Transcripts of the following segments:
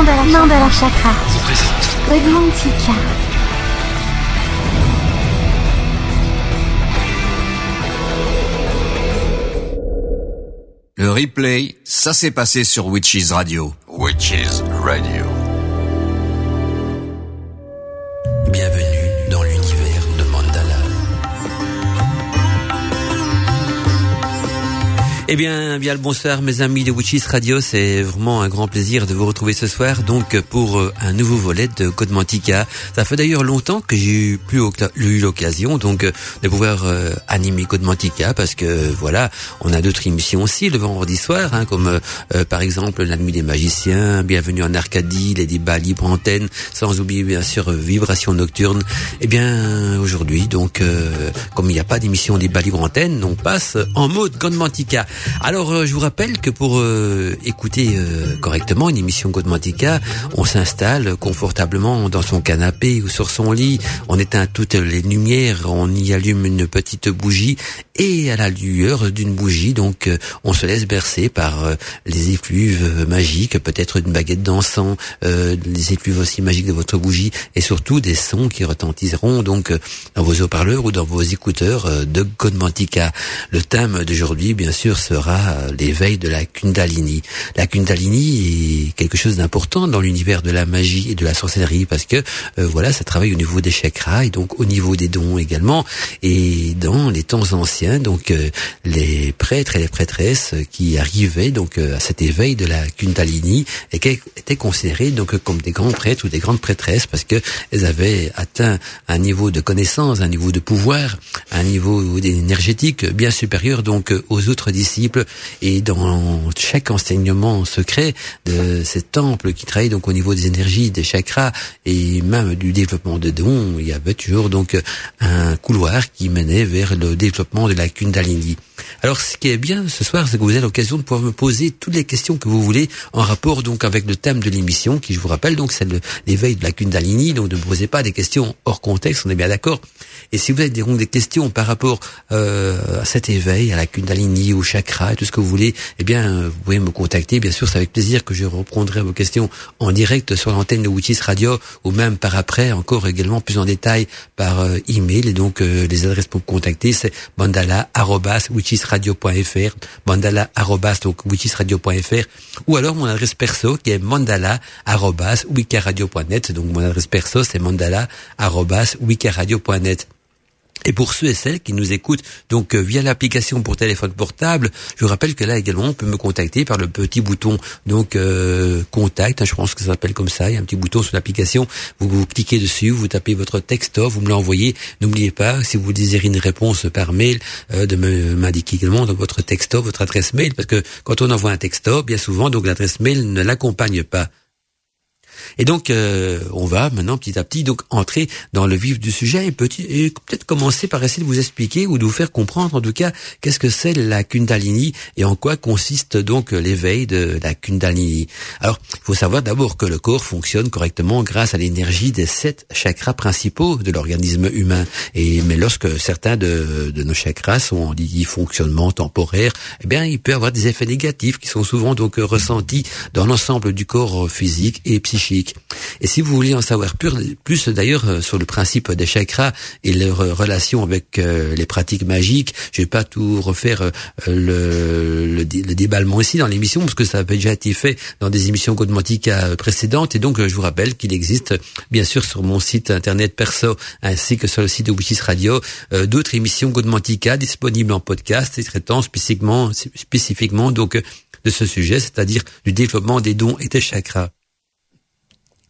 Mandala, Mandala Chakra. Godmantika. Le replay, ça s'est passé sur Witches Radio. Witches Radio. Bienvenue Eh bien, bien le bonsoir mes amis de Witches Radio, c'est vraiment un grand plaisir de vous retrouver ce soir donc pour euh, un nouveau volet de Code Mantica. Ça fait d'ailleurs longtemps que j'ai eu plus eu l'occasion donc euh, de pouvoir euh, animer Code Mantica parce que voilà, on a d'autres émissions aussi le vendredi soir hein, comme par exemple la nuit des magiciens, bienvenue en Arcadie, les débats libre antenne, sans oublier bien sûr Vibration nocturne. Eh bien aujourd'hui donc comme il n'y a pas d'émission débat libre antenne, on passe en mode Code Mantica. Alors, euh, je vous rappelle que pour euh, écouter euh, correctement une émission Godmantica, on s'installe confortablement dans son canapé ou sur son lit, on éteint toutes les lumières, on y allume une petite bougie et à la lueur d'une bougie, donc on se laisse bercer par les effluves magiques, peut-être une baguette d'encens, les effluves aussi magiques de votre bougie et surtout des sons qui retentiront donc dans vos haut-parleurs ou dans vos écouteurs de Godmantica. Le thème d'aujourd'hui, bien sûr, sera l'éveil de la Kundalini. La Kundalini est quelque chose d'important dans l'univers de la magie et de la sorcellerie parce que euh, voilà, ça travaille au niveau des chakras et donc au niveau des dons également. Et dans les temps anciens, donc euh, les prêtres et les prêtresses qui arrivaient donc euh, à cet éveil de la Kundalini étaient considérés donc comme des grands prêtres ou des grandes prêtresses parce que elles avaient atteint un niveau de connaissance, un niveau de pouvoir, un niveau énergétique bien supérieur donc aux autres disciples et dans chaque enseignement secret de ces temples qui travaillent donc au niveau des énergies, des chakras et même du développement de dons, il y avait toujours donc un couloir qui menait vers le développement de la Kundalini. Alors, ce qui est bien ce soir, c'est que vous avez l'occasion de pouvoir me poser toutes les questions que vous voulez en rapport donc avec le thème de l'émission, qui, je vous rappelle, donc c'est l'éveil de la Kundalini. Donc, ne posez pas des questions hors contexte, on est bien d'accord. Et si vous avez des questions par rapport euh, à cet éveil, à la Kundalini, au chakra, tout ce que vous voulez, eh bien, vous pouvez me contacter. Bien sûr, c'est avec plaisir que je reprendrai vos questions en direct sur l'antenne de Witches Radio ou même par après, encore également plus en détail par euh, email. Et donc, euh, les adresses pour me contacter, c'est mandala@witchesradio.fr, mandala donc witchesradio.fr, ou alors mon adresse perso qui est mandala@wikaradio.net. Donc, mon adresse perso, c'est mandala@wikaradio.net. Et pour ceux et celles qui nous écoutent donc euh, via l'application pour téléphone portable, je vous rappelle que là également on peut me contacter par le petit bouton donc euh, contact, hein, je pense que ça s'appelle comme ça, il y a un petit bouton sur l'application, vous, cliquez dessus, vous tapez votre texto, vous me l'envoyez. N'oubliez pas si vous désirez une réponse par mail euh, de m'indiquer également dans votre texto, votre adresse mail parce que quand on envoie un texto, bien souvent donc l'adresse mail ne l'accompagne pas. Et donc, euh, on va maintenant petit à petit donc entrer dans le vif du sujet et, peut-être commencer par essayer de vous expliquer ou de vous faire comprendre en tout cas qu'est-ce que c'est la Kundalini et en quoi consiste donc l'éveil de la Kundalini. Alors, il faut savoir d'abord que le corps fonctionne correctement grâce à l'énergie des sept chakras principaux de l'organisme humain. Et mais lorsque certains de, de nos chakras sont en fonctionnement temporaire, eh bien, il peut avoir des effets négatifs qui sont souvent donc ressentis dans l'ensemble du corps physique et psychique et si vous voulez en savoir plus, d'ailleurs euh, sur le principe des chakras et leur relation avec euh, les pratiques magiques, je vais pas tout refaire euh, le, le, déballement ici dans l'émission parce que ça avait déjà été fait dans des émissions Godmantica précédentes et donc je vous rappelle qu'il existe bien sûr sur mon site internet perso ainsi que sur le site de Witches Radio d'autres émissions Godmantica disponibles en podcast et traitant spécifiquement spécifiquement donc de ce sujet, c'est-à-dire du développement des dons et des chakras.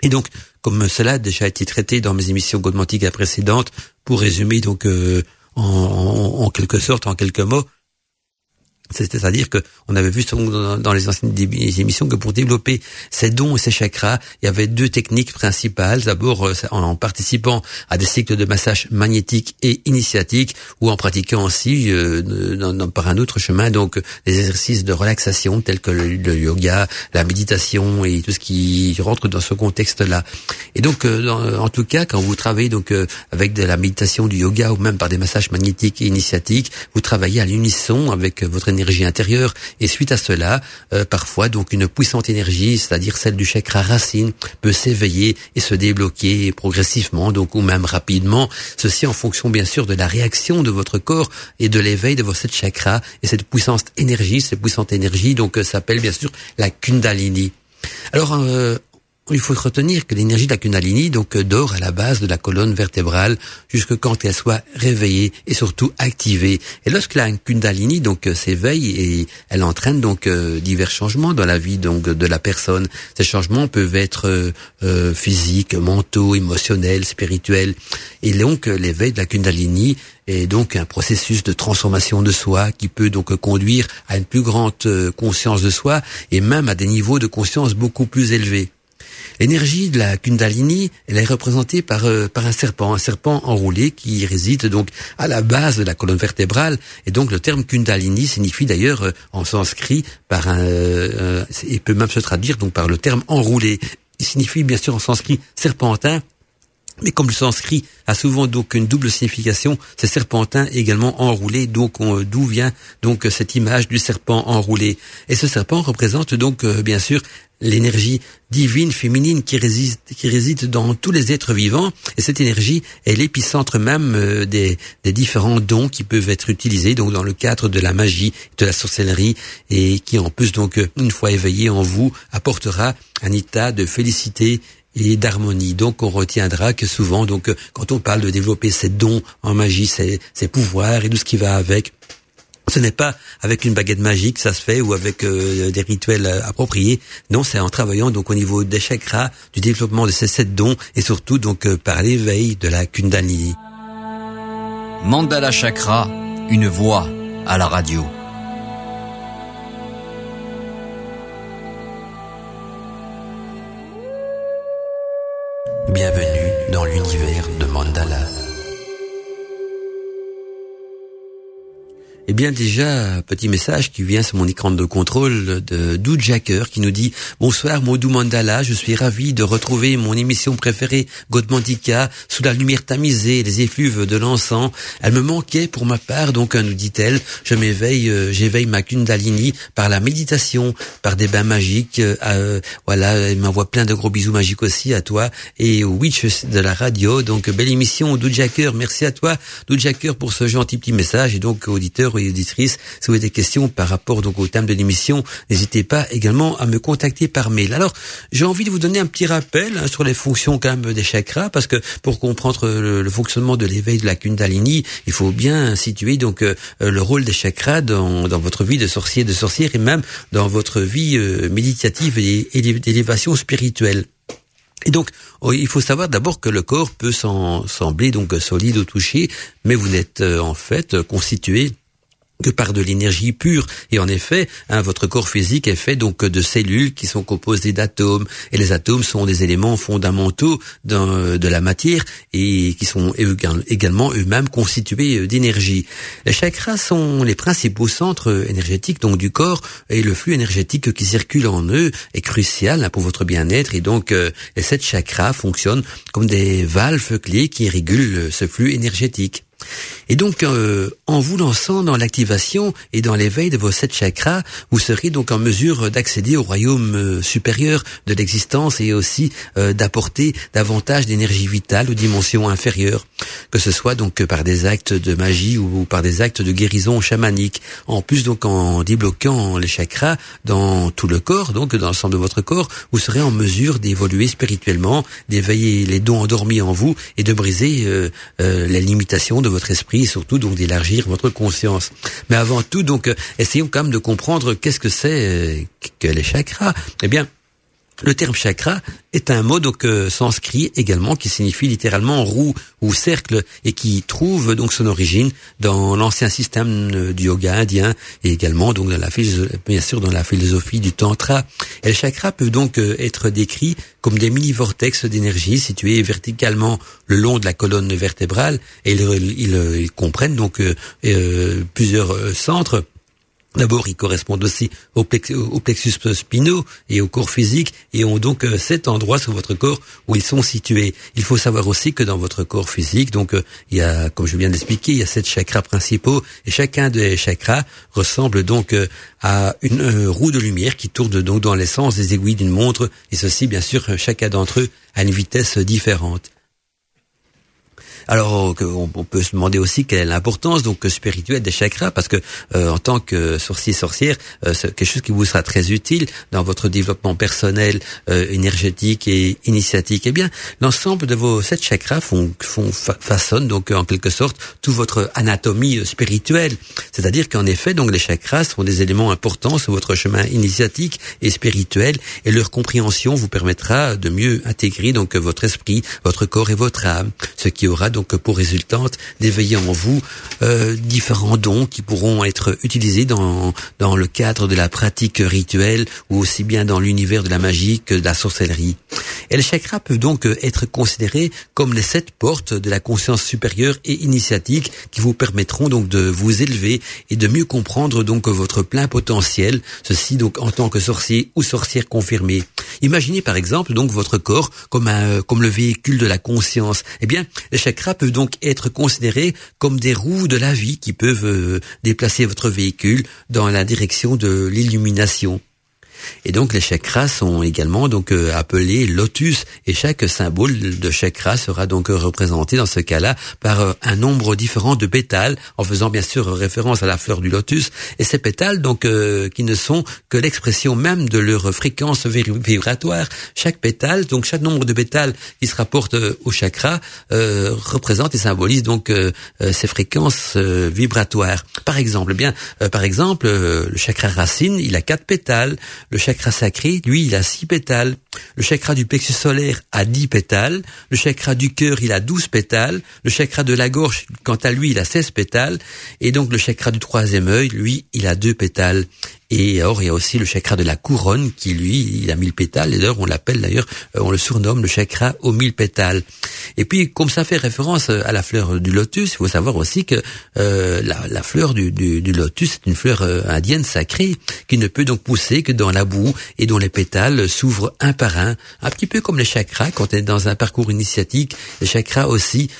Et donc, comme cela a déjà été traité dans mes émissions Godmantica précédentes, pour résumer donc euh, en, en, quelque sorte, en quelques mots, c'est-à-dire que on avait vu dans les anciennes émissions que pour développer ces dons et ces chakras, il y avait deux techniques principales. D'abord, euh, en participant à des cycles de massage magnétique et initiatique, ou en pratiquant aussi euh, par un autre chemin, donc des exercices de relaxation tels que le, yoga, la méditation et tout ce qui rentre dans ce contexte-là. Et donc, euh, en tout cas, quand vous travaillez donc avec de la méditation, du yoga ou même par des massages magnétiques et initiatiques, vous travaillez à l'unisson avec votre énergie énergie intérieure. Et suite à cela, euh, parfois donc une puissante énergie, c'est-à-dire celle du chakra racine, peut s'éveiller et se débloquer progressivement, donc ou même rapidement. Ceci en fonction bien sûr de la réaction de votre corps et de l'éveil de vos sept chakras. Et cette puissante énergie, cette puissante énergie donc euh, s'appelle bien sûr la Kundalini. Alors, euh, il faut retenir que l'énergie de la Kundalini donc euh, dort à la base de la colonne vertébrale jusque quand elle soit réveillée et surtout activée. Et lorsque la Kundalini donc euh, s'éveille et elle entraîne donc divers changements dans la vie donc de la personne. Ces changements peuvent être physiques, mentaux, émotionnels, spirituels. Et donc l'éveil de la Kundalini est donc un processus de transformation de soi qui peut donc conduire à une plus grande conscience de soi et même à des niveaux de conscience beaucoup plus élevés. L'énergie de la Kundalini, elle est représentée par euh, par un serpent, un serpent enroulé qui réside donc à la base de la colonne vertébrale. Et donc le terme Kundalini signifie d'ailleurs euh, en sanskrit par un, euh, et peut même se traduire donc par le terme enroulé. Il signifie bien sûr en sanskrit serpentin mais comme le sanskrit a souvent donc une double signification, c'est serpentin également enroulé, donc d'où vient donc cette image du serpent enroulé. Et ce serpent représente donc bien sûr l'énergie divine féminine qui réside, qui réside dans tous les êtres vivants. Et cette énergie est l'épicentre même euh, des, des, différents dons qui peuvent être utilisés donc dans le cadre de la magie, de la sorcellerie, et qui en plus donc euh, une fois éveillé en vous apportera un état de félicité et d'harmonie. Donc on retiendra que souvent, donc euh, quand on parle de développer ces dons en magie, ces, ces pouvoirs et tout ce qui va avec, ce n'est pas avec une baguette magique, ça se fait, ou avec euh, des rituels euh, appropriés. Non, c'est en travaillant donc au niveau des chakras, du développement de ces sept dons, et surtout donc euh, par l'éveil de la Kundalini. Mandala Chakra, une voix à la radio. Bienvenue dans l'univers de Mandala. Eh bien déjà, petit message qui vient sur mon écran de contrôle de Dou qui nous dit Bonsoir Modou Mandala, je suis ravi de retrouver mon émission préférée Godmantica sous la lumière tamisée les effluves de l'encens. Elle me manquait pour ma part, donc nous dit-elle, je m'éveille, euh, j'éveille ma Kundalini par la méditation, par des bains magiques. Euh, voilà, elle m'envoie plein de gros bisous magiques aussi à toi et au Witch de la radio. Donc belle émission Dou merci à toi Dou pour ce gentil petit message et donc auditeur et auditrices, si vous avez des questions par rapport donc au thème de l'émission, n'hésitez pas également à me contacter par mail. Alors, j'ai envie de vous donner un petit rappel hein, sur les fonctions quand même des chakras, parce que pour comprendre le, fonctionnement de l'éveil de la Kundalini, il faut bien situer donc euh, le rôle des chakras dans, dans votre vie de sorcier, de sorcière et même dans votre vie euh, méditative et, et d'élévation spirituelle. Et donc, oh, il faut savoir d'abord que le corps peut sembler donc solide au toucher, mais vous n'êtes euh, en fait constitué que par de l'énergie pure. Et en effet, hein, votre corps physique est fait donc de cellules qui sont composées d'atomes. Et les atomes sont des éléments fondamentaux de la matière et qui sont également eux-mêmes constitués d'énergie. Les chakras sont les principaux centres énergétiques donc du corps et le flux énergétique qui circule en eux est crucial hein, pour votre bien-être. Et donc, euh, les sept chakras fonctionnent comme des valves clés qui régulent ce flux énergétique. Et donc, euh, en vous lançant dans l'activation et dans l'éveil de vos sept chakras, vous serez donc en mesure d'accéder au royaume euh, supérieur de l'existence et aussi euh, d'apporter davantage d'énergie vitale aux dimensions inférieures, que ce soit donc par des actes de magie ou par des actes de guérison chamanique. En plus, donc, en débloquant les chakras dans tout le corps, donc dans l'ensemble de votre corps, vous serez en mesure d'évoluer spirituellement, d'éveiller les dons endormis en vous et de briser les limitations de votre esprit et surtout donc d'élargir votre conscience. Mais avant tout, donc, euh, essayons quand même de comprendre qu'est-ce que c'est euh, que les chakras. Eh bien, le terme chakra est un mot donc euh, sanskrit également qui signifie littéralement roue ou cercle et qui trouve donc son origine dans l'ancien système euh, du yoga indien et également donc dans la bien sûr dans la philosophie du tantra. Et les chakras peuvent donc euh, être décrits comme des mini vortex d'énergie situés verticalement le long de la colonne vertébrale et ils, comprennent donc plusieurs centres D'abord, ils correspondent aussi au, plexus spinaux et au corps physique et ont donc euh, cet endroit sur votre corps où ils sont situés. Il faut savoir aussi que dans votre corps physique, donc euh, il y a, comme je viens d'expliquer, il y a sept chakras principaux et chacun des chakras ressemble donc euh, à une roue de lumière qui tourne donc dans l'essence des aiguilles d'une montre et ceci, bien sûr, chacun d'entre eux à une vitesse différente. Alors on, peut se demander aussi quelle est l'importance donc spirituelle des chakras parce que euh, en tant que sorcier sorcière, euh, c'est quelque chose qui vous sera très utile dans votre développement personnel, euh, énergétique et initiatique. Eh bien, l'ensemble de vos sept chakras font, font façonnent donc en quelque sorte toute votre anatomie spirituelle. C'est-à-dire qu'en effet, donc les chakras sont des éléments importants sur votre chemin initiatique et spirituel et leur compréhension vous permettra de mieux intégrer donc votre esprit, votre corps et votre âme, ce qui aura donc donc pour résultante d'éveiller en vous euh, différents dons qui pourront être utilisés dans dans le cadre de la pratique rituelle ou aussi bien dans l'univers de la magie que de la sorcellerie. Et les chakras peuvent donc être considérés comme les sept portes de la conscience supérieure et initiatique qui vous permettront donc de vous élever et de mieux comprendre donc votre plein potentiel, ceci donc en tant que sorcier ou sorcière confirmée. Imaginez par exemple donc votre corps comme un comme le véhicule de la conscience. Eh bien, les chakras peuvent donc être considérés comme des roues de la vie qui peuvent euh, déplacer votre véhicule dans la direction de l'illumination. Et donc les chakras sont également donc euh, appelés lotus et chaque symbole de chakra sera donc représenté dans ce cas-là par euh, un nombre différent de pétales en faisant bien sûr référence à la fleur du lotus et ces pétales donc euh, qui ne sont que l'expression même de leur fréquence vibratoire. Chaque pétale donc chaque nombre de pétales qui se rapporte au chakra représente et symbolise donc ces fréquences vibratoires. Par exemple, eh bien par exemple le chakra racine, il a quatre pétales le chakra sacré, lui, il a six pétales. Le chakra du plexus solaire a dix pétales. Le chakra du cœur, il a douze pétales. Le chakra de la gorge, quant à lui, il a seize pétales. Et donc le chakra du troisième œil, lui, il a deux pétales. Et alors, il y a aussi le chakra de la couronne qui, lui, il a mille pétales. Et d'ailleurs, on l'appelle d'ailleurs, euh, on le surnomme le chakra aux mille pétales. Et puis, comme ça fait référence euh, à la fleur du lotus, il faut savoir aussi que euh, la, fleur du, lotus est une fleur indienne sacrée qui ne peut donc pousser que dans la boue et dont les pétales s'ouvrent un par un, un petit peu comme les chakras. Quand on est dans un parcours initiatique, les chakras aussi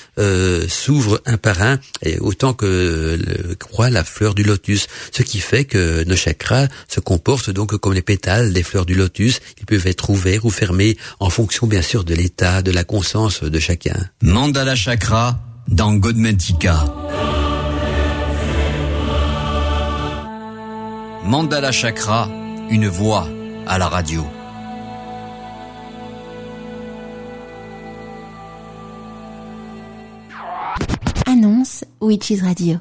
s'ouvrent un par un, et autant que le, croit la fleur du lotus. Ce qui fait que nos chakras se comportent donc comme les pétales des fleurs du lotus. Ils peuvent être ouverts ou fermés en fonction bien sûr de l'état, de la conscience de chacun. Mandala Chakra dans Godmentika. Mandala Chakra, une voix à la radio. Annonce Witches Radio.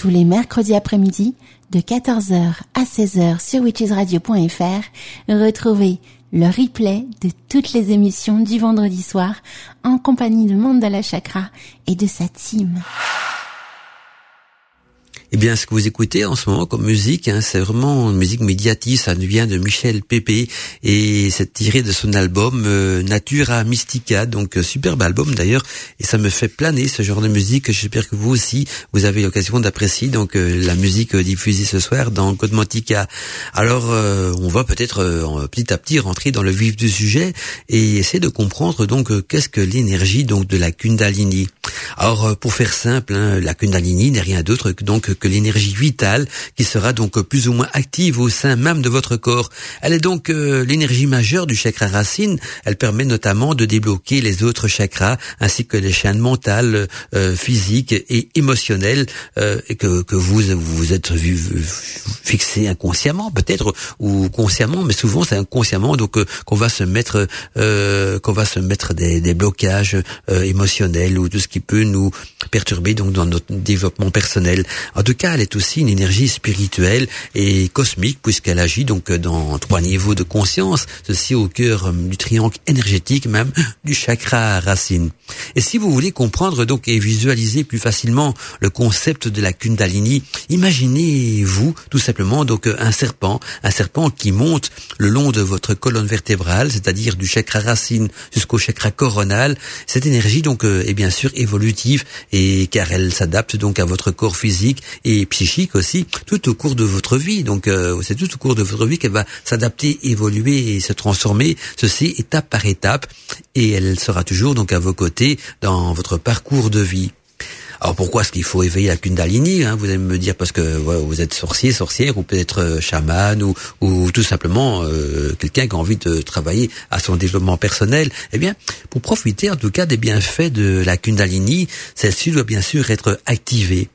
Tous les mercredis après-midi de 14h à 16h sur witchesradio.fr. Retrouvez le replay de toutes les émissions du vendredi soir en compagnie de Mandala Chakra et de sa team. Eh bien, ce que vous écoutez en ce moment comme musique, hein, c'est vraiment une musique médiatique. Ça vient de Michel Pépé et c'est tiré de son album euh, Natura Mystica. Donc, euh, superbe album d'ailleurs. Et ça me fait planer ce genre de musique. J'espère que vous aussi, vous avez l'occasion d'apprécier donc euh, la musique diffusée ce soir dans Codmantica. Alors, on va peut-être petit à petit rentrer dans le vif du sujet et essayer de comprendre donc qu'est-ce que l'énergie donc de la Kundalini. Alors, pour faire simple, hein, la Kundalini n'est rien d'autre que donc que l'énergie vitale qui sera donc plus ou moins active au sein même de votre corps. Elle est donc euh, l'énergie majeure du chakra racine. Elle permet notamment de débloquer les autres chakras ainsi que les chaînes mentales, euh, physiques et émotionnelles euh, que, que vous vous êtes vu, fixé inconsciemment peut-être ou consciemment, mais souvent c'est inconsciemment donc qu'on va se mettre qu'on va se mettre des, des blocages émotionnels ou tout ce qui peut nous perturber donc dans notre développement personnel. Tout cas, elle est aussi une énergie spirituelle et cosmique puisqu'elle agit donc dans trois niveaux de conscience, ceci au cœur euh, du triangle énergétique même du chakra racine. Et si vous voulez comprendre donc et visualiser plus facilement le concept de la Kundalini, imaginez-vous tout simplement donc un serpent, un serpent qui monte le long de votre colonne vertébrale, c'est-à-dire du chakra racine jusqu'au chakra coronal. Cette énergie donc euh, est bien sûr évolutive et car elle s'adapte donc à votre corps physique et psychique aussi tout au cours de votre vie. Donc euh, c'est tout au cours de votre vie qu'elle va s'adapter, évoluer et se transformer. Ceci étape par étape et elle sera toujours donc à vos côtés dans votre parcours de vie. Alors pourquoi est-ce qu'il faut éveiller la Kundalini hein Vous allez me dire parce que vous êtes sorcier, sorcière, ou peut-être euh, chaman, ou, ou tout simplement euh, quelqu'un qui a envie de travailler à son développement personnel. Eh bien, pour profiter en tout cas des bienfaits de la Kundalini, celle-ci doit bien sûr être activée.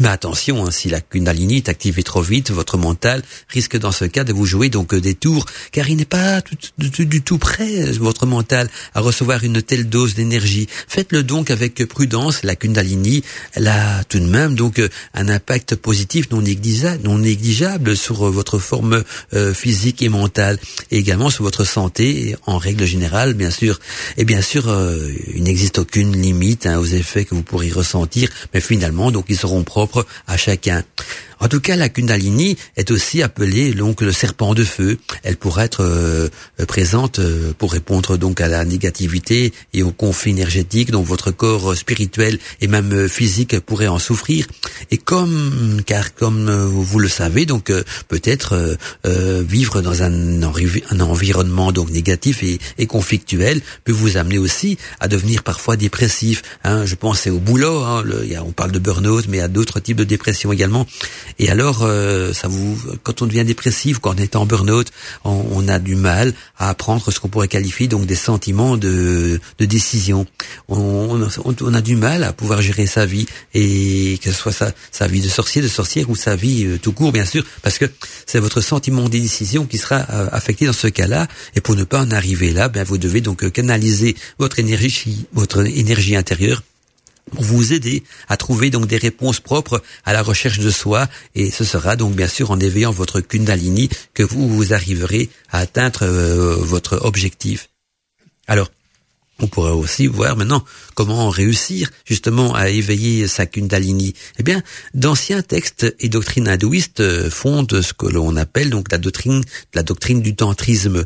Mais attention, hein, si la Kundalini est activée trop vite, votre mental risque dans ce cas de vous jouer donc des tours, car il n'est pas du tout prêt, votre mental, à recevoir une telle dose d'énergie. Faites-le donc avec prudence. La Kundalini, elle a tout de même donc un impact positif non négligeable, non négligeable sur votre forme euh, physique et mentale, et également sur votre santé en règle générale, bien sûr. Et bien sûr, euh, il n'existe aucune limite hein, aux effets que vous pourrez ressentir, mais finalement, donc ils seront à chacun. En tout cas, la Kundalini est aussi appelée donc le serpent de feu. Elle pourrait être euh, présente euh, pour répondre donc à la négativité et au conflit énergétique dont votre corps spirituel et même euh, physique pourrait en souffrir. Et comme car comme vous le savez, donc peut-être vivre dans un, environnement donc négatif et, conflictuel peut vous amener aussi à devenir parfois dépressif. Hein, je pense au boulot. Hein, on parle de burn-out, mais a d'autres types de dépression également. Et alors, euh, ça vous, quand on devient dépressif, quand on est en burn-out, on, a du mal à apprendre ce qu'on pourrait qualifier donc des sentiments de, de décision. On, on, a du mal à pouvoir gérer sa vie et que ce soit sa, sa vie de sorcier, de sorcière ou sa vie euh, tout court, bien sûr, parce que c'est votre sentiment de décision qui sera euh, affecté dans ce cas-là. Et pour ne pas en arriver là, ben vous devez donc canaliser votre énergie, votre énergie intérieure pour vous aider à trouver donc des réponses propres à la recherche de soi et ce sera donc bien sûr en éveillant votre Kundalini que vous, vous arriverez à atteindre euh, votre objectif. Alors, on pourrait aussi voir maintenant comment réussir justement à éveiller sa kundalini. Eh bien, d'anciens textes et doctrines hindouistes fondent ce que l'on appelle donc la doctrine, la doctrine du tantrisme.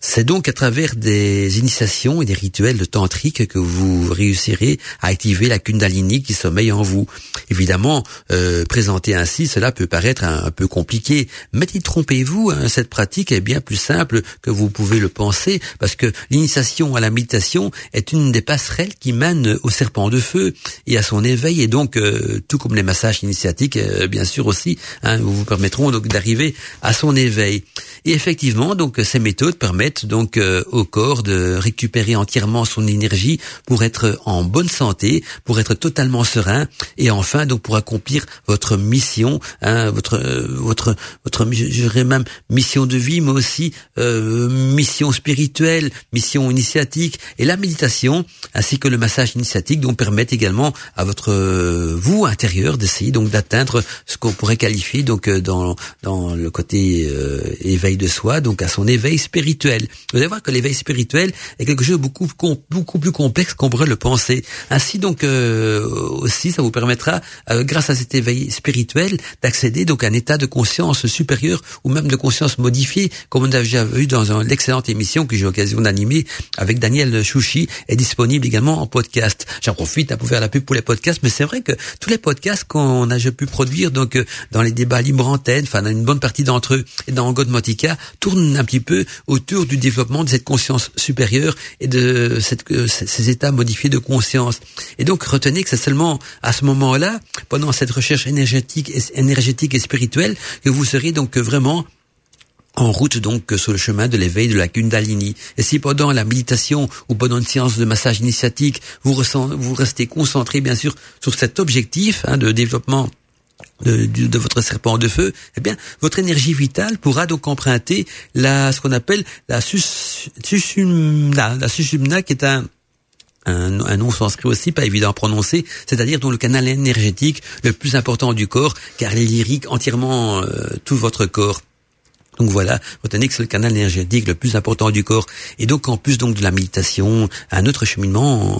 C'est donc à travers des initiations et des rituels tantriques que vous réussirez à activer la kundalini qui sommeille en vous. Évidemment, euh, présenter ainsi, cela peut paraître un, peu compliqué, mais trompez-vous, hein, cette pratique est bien plus simple que vous pouvez le penser, parce que l'initiation à la méditation est une des passerelles qui mène au serpent de feu et à son éveil. Et donc euh, tout comme les massages initiatiques euh, bien sûr aussi hein, vous permettront donc d'arriver à son éveil. Et effectivement donc ces méthodes permettent donc euh, au corps de récupérer entièrement son énergie pour être en bonne santé pour être totalement serein et enfin donc pour accomplir votre mission hein, votre votre votre je dirais même mission de vie mais aussi mission spirituelle mission initiatique. Et la méditation ainsi que le massage initiatique donc permettent également à votre euh, vous intérieur d'essayer donc d'atteindre ce qu'on pourrait qualifier donc euh, dans dans le côté euh, éveil de soi donc à son éveil spirituel. Vous allez voir que l'éveil spirituel est quelque chose de beaucoup beaucoup plus complexe qu'on pourrait le penser. Ainsi donc aussi ça vous permettra grâce à cet éveil spirituel d'accéder donc à un état de conscience supérieur ou même de conscience modifiée comme on a déjà vu dans l'excellente émission que j'ai l'occasion d'animer avec Daniel Chouchi est disponible également en podcast. J'en profite pour faire la pub pour les podcasts, mais c'est vrai que tous les podcasts qu'on a pu produire donc euh, dans les débats libre antenne, enfin une bonne partie d'entre eux et dans Godmotica, tournent un petit peu autour du développement de cette conscience supérieure et de euh, ces états modifiés de conscience. Et donc retenez que c'est seulement à ce moment-là, pendant cette recherche énergétique, énergétique et spirituelle, que vous serez donc vraiment en route donc sur le chemin de l'éveil de la Kundalini. Et si pendant la méditation ou pendant une séance de massage initiatique, vous, restez concentré bien sûr sur cet objectif hein, de développement de, votre serpent de feu, eh bien, votre énergie vitale pourra donc emprunter la, ce qu'on appelle la susumna, la susumna qui est un, un, un nom sanskrit aussi pas évident à prononcer, c'est-à-dire dans le canal énergétique le plus important du corps, car il irrigue entièrement euh, tout votre corps. Donc voilà, retenez que c'est le canal énergétique le plus important du corps. Et donc en plus donc de la méditation, un autre cheminement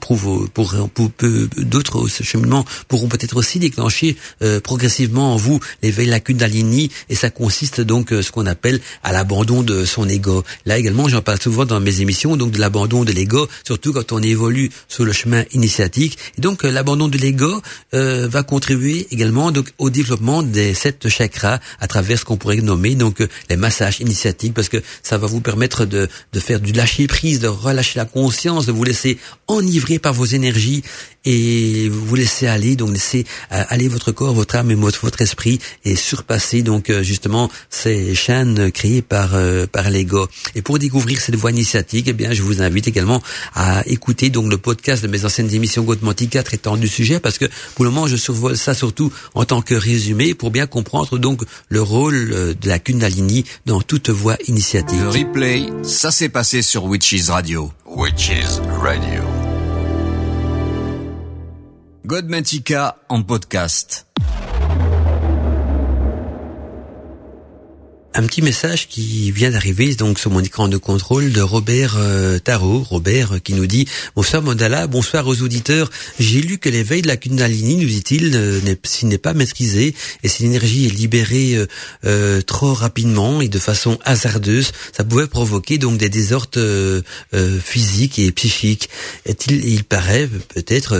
prouve pour, pour, d'autres cheminements pourront peut-être aussi déclencher euh, progressivement en vous l'éveil la Kundalini et ça consiste donc euh, ce qu'on appelle à l'abandon de son ego. Là également, j'en parle souvent dans mes émissions donc de l'abandon de l'ego, surtout quand on évolue sur le chemin initiatique. Et donc euh, l'abandon de l'ego va contribuer également donc au développement des sept chakras à travers ce qu'on pourrait nommer donc les massages initiatiques parce que ça va vous permettre de, de faire du lâcher prise, de relâcher la conscience, de vous laisser enivrer par vos énergies et vous laisser aller, donc laisser euh, aller votre corps, votre âme et votre, esprit et surpasser donc euh, justement ces chaînes créées par euh, par l'ego. Et pour découvrir cette voie initiatique, eh bien je vous invite également à écouter donc le podcast de mes anciennes émissions Godmantica traitant du sujet parce que pour le moment je survole ça surtout en tant que résumé pour bien comprendre donc le rôle de la Kundalini dans toute voie initiatique. Le replay, ça s'est passé sur Witches Radio. Witches Radio. Godmantica en podcast. Un petit message qui vient d'arriver donc sur mon écran de contrôle de Robert euh, Tarot, Robert euh, qui nous dit bonsoir Mandala, bonsoir aux auditeurs. J'ai lu que l'éveil de la Kundalini, nous dit-il, s'il n'est pas maîtrisé et si l'énergie est libérée euh, trop rapidement et de façon hasardeuse, ça pouvait provoquer donc des désordres physiques et psychiques. Est-il, il paraît peut-être,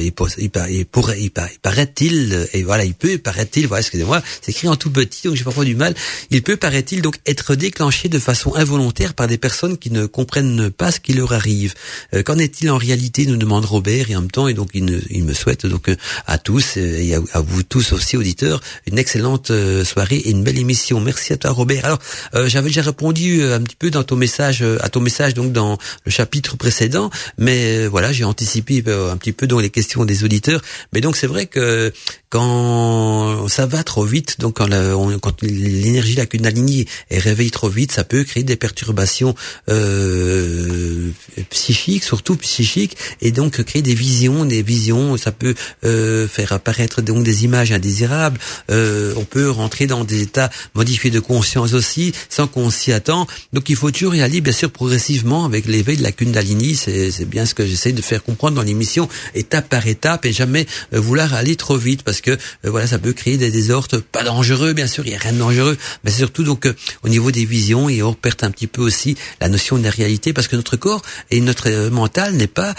il, il, il, pourrait, il, paraît-il et voilà, il peut, paraît-il, voilà, excusez-moi, c'est écrit en tout petit donc j'ai parfois du mal. Il peut peut, paraît-il, donc être déclenché de façon involontaire par des personnes qui ne comprennent pas ce qui leur arrive. Euh, qu'en est-il en réalité nous demande Robert, et en même temps, et donc il, me souhaite donc euh, à tous, euh, et à, vous tous aussi, auditeurs, une excellente soirée et une belle émission. Merci à toi Robert. Alors, j'avais déjà répondu un petit peu dans ton message, à ton message donc dans le chapitre précédent, mais voilà, j'ai anticipé un petit peu dans les questions des auditeurs. Mais donc c'est vrai que quand ça va trop vite, donc quand l'énergie, Kundalini est réveillée trop vite, ça peut créer des perturbations euh, psychiques, surtout psychiques, et donc créer des visions, des visions, ça peut euh, faire apparaître donc des images indésirables. Euh, on peut rentrer dans des états modifiés de conscience aussi, sans qu'on s'y attend. Donc il faut toujours y aller, bien sûr, progressivement avec l'éveil de la Kundalini. C'est bien ce que j'essaie de faire comprendre dans l'émission, étape par étape, et jamais vouloir aller trop vite, parce que euh, voilà, ça peut créer des désordres, pas dangereux bien sûr, il y a rien de dangereux, mais surtout donc euh, au niveau des visions et on perd un petit peu aussi la notion de la réalité parce que notre corps et notre euh, mental n'est pas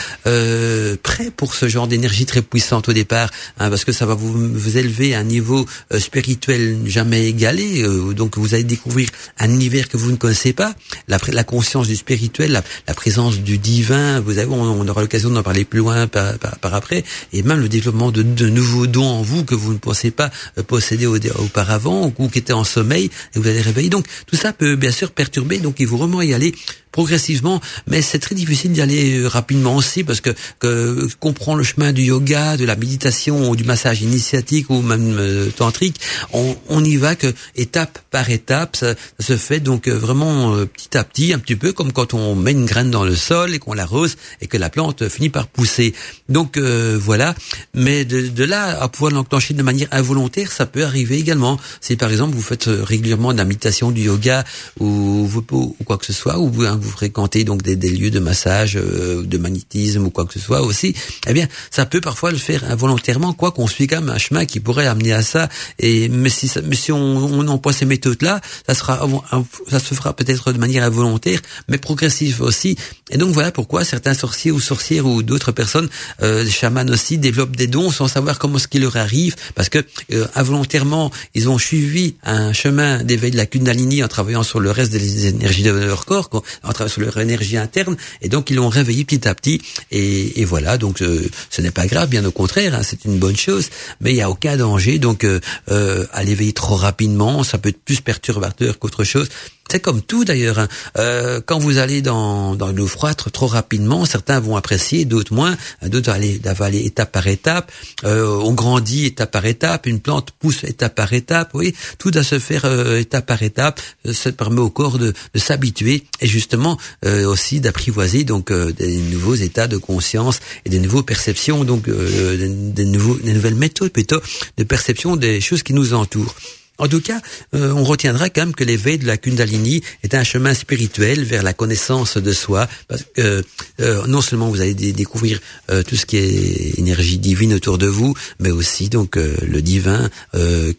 prêt pour ce genre d'énergie très puissante au départ, hein, parce que ça va vous, vous élever à un niveau spirituel jamais égalé, donc vous allez découvrir un univers que vous ne connaissez pas, la, la conscience du spirituel, la, présence du divin, vous avez, on, aura l'occasion d'en parler plus loin par, par, après, et même le développement de, de nouveaux dons en vous que vous ne pensez pas euh, posséder auparavant ou qui était en sommeil et vous allez réveiller. Donc tout ça peut bien sûr perturber. Donc il faut vraiment y aller progressivement, mais c'est très difficile d'y aller euh, rapidement aussi parce que, que comprend le chemin du yoga, de la méditation ou du massage initiatique ou même euh, tantrique, on, on y va que étape par étape, ça, se fait donc euh, vraiment petit à petit, un petit peu comme quand on met une graine dans le sol et qu'on l'arrose et que la plante finit par pousser. Donc voilà, mais de, de là à pouvoir l'enclencher de manière involontaire, ça peut arriver également. Si par exemple vous faites régulièrement de la méditation, du yoga ou, ou, quoi que ce soit, ou vous vous fréquentez donc des, lieux de massage, euh, de magnétisme ou quoi que ce soit aussi, eh bien, ça peut parfois le faire involontairement, quoi qu'on suit quand même un chemin qui pourrait amener à ça. Et mais si, mais si on, on emploie ces méthodes-là, ça sera, ça se fera peut-être de manière involontaire, mais progressive aussi. Et donc voilà pourquoi certains sorciers ou sorcières ou d'autres personnes, euh, chamans aussi, développent des dons sans savoir comment ce qui leur arrive, parce que euh, involontairement, ils ont suivi un chemin d'éveil de la Kundalini en travaillant sur le reste des énergies de leur corps, sur leur énergie interne, et donc ils l'ont réveillé petit à petit, et, et voilà, donc euh, ce n'est pas grave, bien au contraire, hein, c'est une bonne chose, mais il n'y a aucun danger, donc euh, euh, à l'éveiller trop rapidement, ça peut être plus perturbateur qu'autre chose. C'est comme tout d'ailleurs. Hein. Euh, quand vous allez dans, dans l'eau froide trop rapidement, certains vont apprécier, d'autres moins. D'autres aller d'avaler étape par étape. Euh, on grandit étape par étape. Une plante pousse étape par étape. Oui, tout doit se faire euh, étape par étape. Ça permet au corps de, de s'habituer et justement justement aussi d'apprivoiser donc des nouveaux états de conscience et des nouveaux perceptions, donc des, nouveaux, des nouvelles méthodes plutôt de perception des choses qui nous entourent. En tout cas, euh, on retiendra quand même que l'éveil de la Kundalini est un chemin spirituel vers la connaissance de soi. Parce que euh, non seulement vous allez découvrir euh, tout ce qui est énergie divine autour de vous, mais aussi donc le divin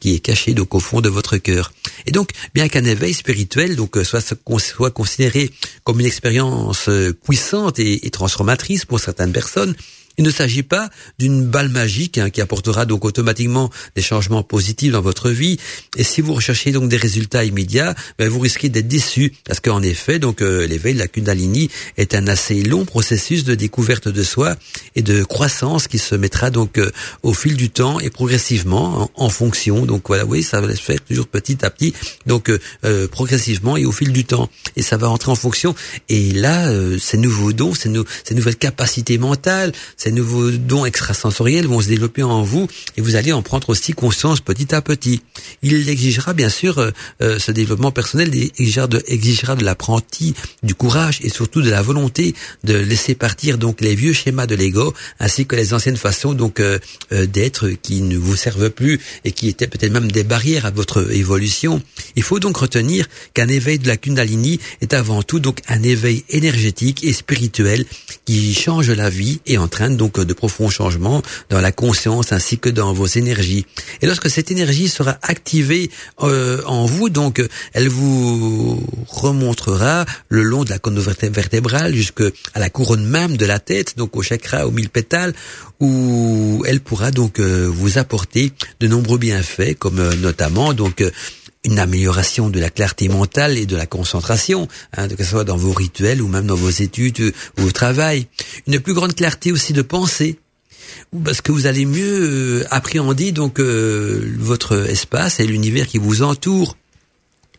qui est caché donc au fond de votre cœur. Et donc, bien qu'un éveil spirituel donc soit soit considéré comme une expérience puissante et transformatrice pour certaines personnes, il ne s'agit pas d'une balle magique hein, qui apportera donc automatiquement des changements positifs dans votre vie. Et si vous recherchez donc des résultats immédiats, ben, vous risquez d'être déçu parce qu'en effet, donc euh, l'éveil de la Kundalini est un assez long processus de découverte de soi et de croissance qui se mettra donc euh, au fil du temps et progressivement en, fonction. Donc voilà, oui, ça va se faire toujours petit à petit, donc euh, progressivement et au fil du temps. Et ça va entrer en fonction. Et là, ces nouveaux dons, ces nouvelles capacités mentales ces nouveaux dons extrasensoriels vont se développer en vous et vous allez en prendre aussi conscience petit à petit. Il exigera bien sûr euh, euh, ce développement personnel exigera de, exigera de l'apprenti, du courage et surtout de la volonté de laisser partir donc les vieux schémas de l'ego ainsi que les anciennes façons donc euh, d'être qui ne vous servent plus et qui étaient peut-être même des barrières à votre évolution. Il faut donc retenir qu'un éveil de la Kundalini est avant tout donc un éveil énergétique et spirituel qui change la vie et entraîne donc de profonds changements dans la conscience ainsi que dans vos énergies. Et lorsque cette énergie sera activée euh, en vous, donc elle vous remontrera le long de la colonne vertébrale jusqu'à la couronne même de la tête, donc au chakra, aux mille pétales, où elle pourra donc euh, vous apporter de nombreux bienfaits, comme euh, notamment donc une amélioration de la clarté mentale et de la concentration, hein, que ce soit dans vos rituels ou même dans vos études ou au travail. Une plus grande clarté aussi de pensée, parce que vous allez mieux euh, appréhender donc euh, votre espace et l'univers qui vous entoure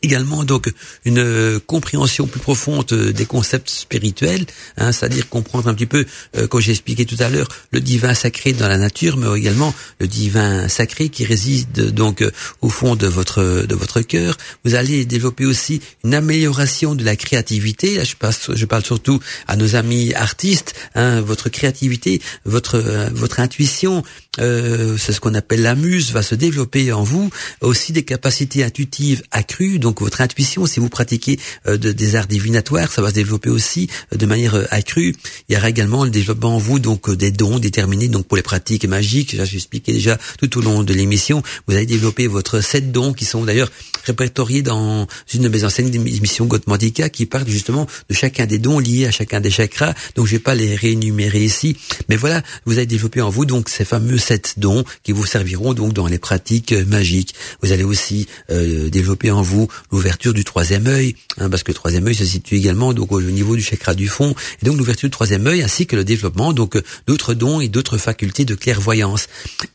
également donc une euh, compréhension plus profonde euh, des concepts spirituels, hein, c'est-à-dire comprendre un petit peu, euh, comme j'ai expliqué tout à l'heure, le divin sacré dans la nature, mais également le divin sacré qui réside donc au fond de votre de votre cœur. Vous allez développer aussi une amélioration de la créativité. Là, je, passe, je parle surtout à nos amis artistes. Hein, votre créativité, votre votre intuition, c'est ce qu'on appelle la muse, va se développer en vous. Aussi des capacités intuitives accrues. Donc votre intuition, si vous pratiquez euh, des arts divinatoires, ça va se développer aussi euh, de manière euh, accrue. Il y aura également le développement en vous donc des dons déterminés donc pour les pratiques magiques. J'ai expliqué déjà tout au long de l'émission. Vous allez développer votre sept dons qui sont d'ailleurs répertoriés dans une de mes anciennes émissions Gotmantika qui parle justement de chacun des dons liés à chacun des chakras. Donc je vais pas les réénumérer ici, mais voilà, vous allez développer en vous donc ces fameux sept dons qui vous serviront donc dans les pratiques magiques. Vous allez aussi développer en vous l'ouverture du troisième œil, hein, parce que le troisième œil se situe également donc au niveau du chakra du fond, et donc l'ouverture du troisième œil ainsi que le développement donc d'autres dons et d'autres facultés de clairvoyance,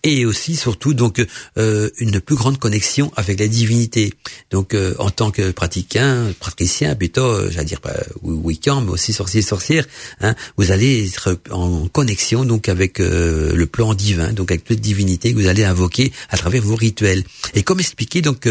et aussi surtout donc euh, une plus grande connexion avec la divinité. Donc euh, en tant que pratiquant, praticien plutôt, euh, j'allais dire week-end, mais aussi sorcier sorcière, hein, vous allez être en connexion donc avec le plan divin, donc avec toute divinité que vous allez invoquer à travers vos rituels. Et comme expliqué donc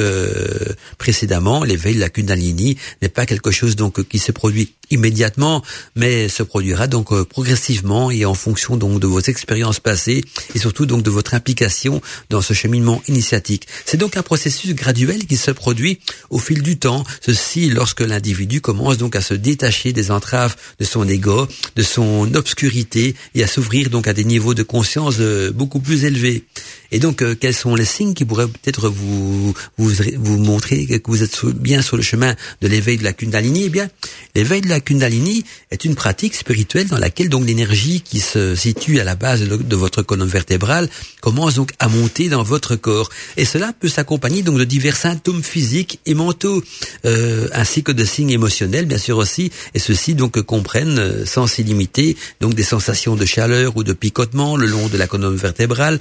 précédemment l'éveil de la Kundalini n'est pas quelque chose donc qui se produit immédiatement, mais se produira donc euh, progressivement et en fonction donc de vos expériences passées et surtout donc de votre implication dans ce cheminement initiatique. C'est donc un processus graduel qui se produit au fil du temps. Ceci lorsque l'individu commence donc à se détacher des entraves de son ego, de son obscurité et à s'ouvrir donc à des niveaux de conscience euh, beaucoup plus élevés. Et donc, euh, quels sont les signes qui pourraient peut-être vous, vous vous montrer que vous êtes bien sur le chemin de l'éveil de la Kundalini? Eh bien, l'éveil de la Kundalini est une pratique spirituelle dans laquelle donc l'énergie qui se situe à la base de, votre colonne vertébrale commence donc à monter dans votre corps. Et cela peut s'accompagner donc de divers symptômes physiques et mentaux, euh, ainsi que de signes émotionnels, bien sûr aussi. Et ceux-ci donc comprennent, euh, sans illimité, donc des sensations de chaleur ou de picotement le long de la colonne vertébrale,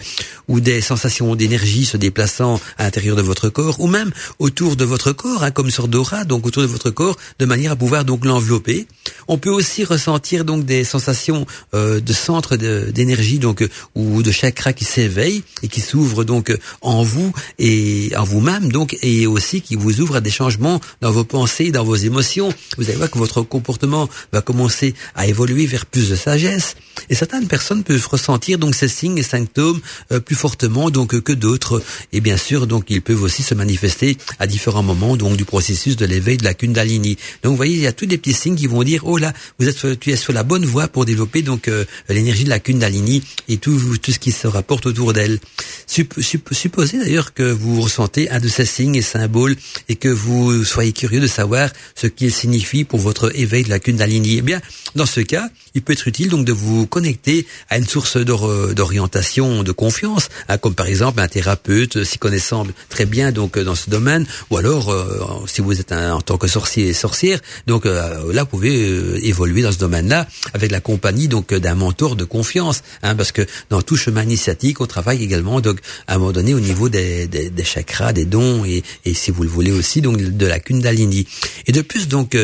ou des sensations d'énergie se déplaçant à l'intérieur de votre corps, ou même autour de votre corps, hein, comme sur d'aura, donc autour de votre corps, de manière à pouvoir donc l'envelopper. On peut aussi ressentir donc des sensations euh, de centre d'énergie, donc euh, ou de chakra qui s'éveille et qui s'ouvre donc en vous et en vous-même, donc et aussi qui vous ouvre à des changements dans vos pensées, dans vos émotions. Vous allez voir que votre comportement va commencer à évoluer vers plus de sagesse. Et certaines personnes peuvent ressentir donc ces signes et symptômes euh, plus fortement donc que d'autres. Et bien sûr, donc ils peuvent aussi se manifester à différents moments donc du processus de l'éveil de la Kundalini. Donc vous voyez, il y a tous des petits signes qui vont dire oh là, vous êtes tu es sur la bonne voie pour développer donc euh, l'énergie de la Kundalini et tout tout ce qui se rapporte autour d'elle. supposez d'ailleurs que vous ressentez un de ces signes et symboles et que vous soyez curieux de savoir ce qu'il signifie pour votre éveil de la Kundalini. Eh bien, dans ce cas, il peut être utile donc de vous connecter à une source d'orientation, de confiance, comme par exemple un thérapeute s'y connaissant très bien donc dans ce domaine, ou alors euh, si vous êtes en tant que sorcier et sorcière, donc euh, là vous pouvez euh, évoluer dans ce domaine-là avec la compagnie donc d'un mentor de confiance, hein, parce que dans tout chemin initiatique, on travaille également donc à un moment donné au niveau des, des, des chakras, des dons et, et, si vous le voulez aussi donc de la Kundalini. Et de plus donc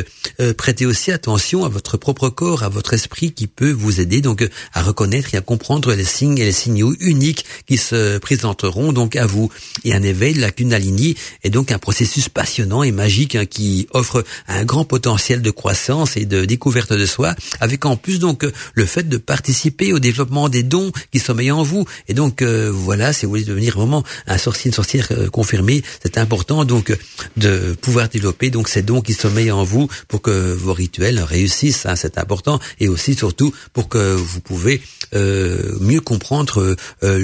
prêtez aussi attention à votre propre corps, à votre esprit qui peut vous aider donc à reconnaître et à comprendre les signes et les signaux uniques qui se présenteront donc à vous. Et un éveil de la Kundalini est donc un processus passionnant et magique hein, qui offre un grand potentiel de croissance et de découverte de soi, avec en plus donc le fait de participer au développement des dons qui sommeillent en vous. Et donc euh, voilà, si vous voulez devenir vraiment un sorcier, une sorcière euh, confirmée, c'est important donc de pouvoir développer donc ces dons qui sommeillent en vous pour que vos rituels réussissent. Hein, c'est important et aussi surtout pour que vous pouvez euh, mieux comprendre euh,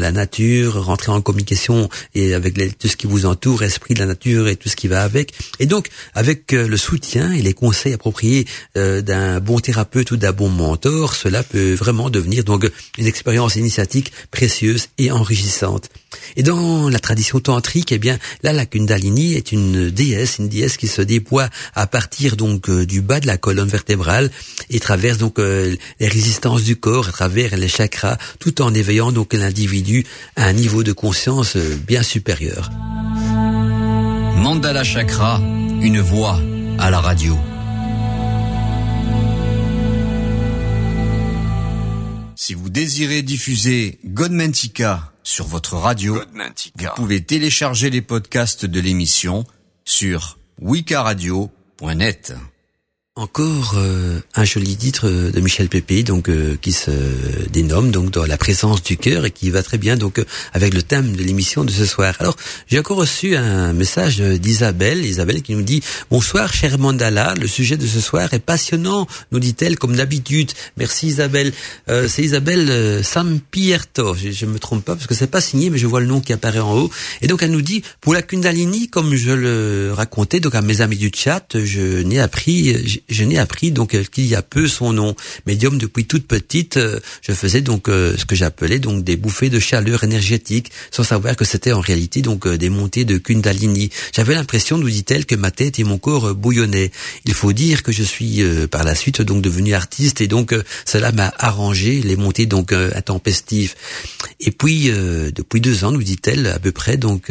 la nature, rentrer en communication et avec tout ce qui vous entoure, esprit de la nature et tout ce qui va avec. Et donc, avec euh, le soutien et les conseils appropriés d'un bon thérapeute ou d'un bon mentor, cela peut vraiment devenir donc une expérience initiatique précieuse et enrichissante. Et dans la tradition tantrique, eh bien, la Kundalini est une déesse, une déesse qui se déploie à partir donc du bas de la colonne vertébrale et traverse donc les résistances du corps à travers les chakras, tout en éveillant donc l'individu à un niveau de conscience euh, bien supérieur. Mandala Chakra, une voix à la radio. Si vous désirez diffuser Godmantica sur votre radio, vous pouvez télécharger les podcasts de l'émission sur wikaradio.net. Encore euh, un joli titre de Michel Pépé, donc euh, qui se dénomme donc dans la présence du cœur et qui va très bien donc avec le thème de l'émission de ce soir. Alors j'ai encore reçu un message d'Isabelle, Isabelle qui nous dit bonsoir cher Mandala, le sujet de ce soir est passionnant, nous dit-elle comme d'habitude. Merci Isabelle. Euh, c'est Isabelle Sampierto, je, je me trompe pas parce que c'est pas signé mais je vois le nom qui apparaît en haut. Et donc elle nous dit pour la Kundalini comme je le racontais donc à mes amis du chat, je n'ai appris je n'ai appris donc euh, qu'il y a peu son nom. Médium depuis toute petite, euh, je faisais donc euh, ce que j'appelais donc des bouffées de chaleur énergétique, sans savoir que c'était en réalité donc des montées de Kundalini. J'avais l'impression, nous dit-elle, que ma tête et mon corps bouillonnaient. Il faut dire que je suis par la suite donc devenu artiste et donc cela m'a arrangé les montées donc intempestives. Et puis depuis deux ans, nous dit-elle à peu près, donc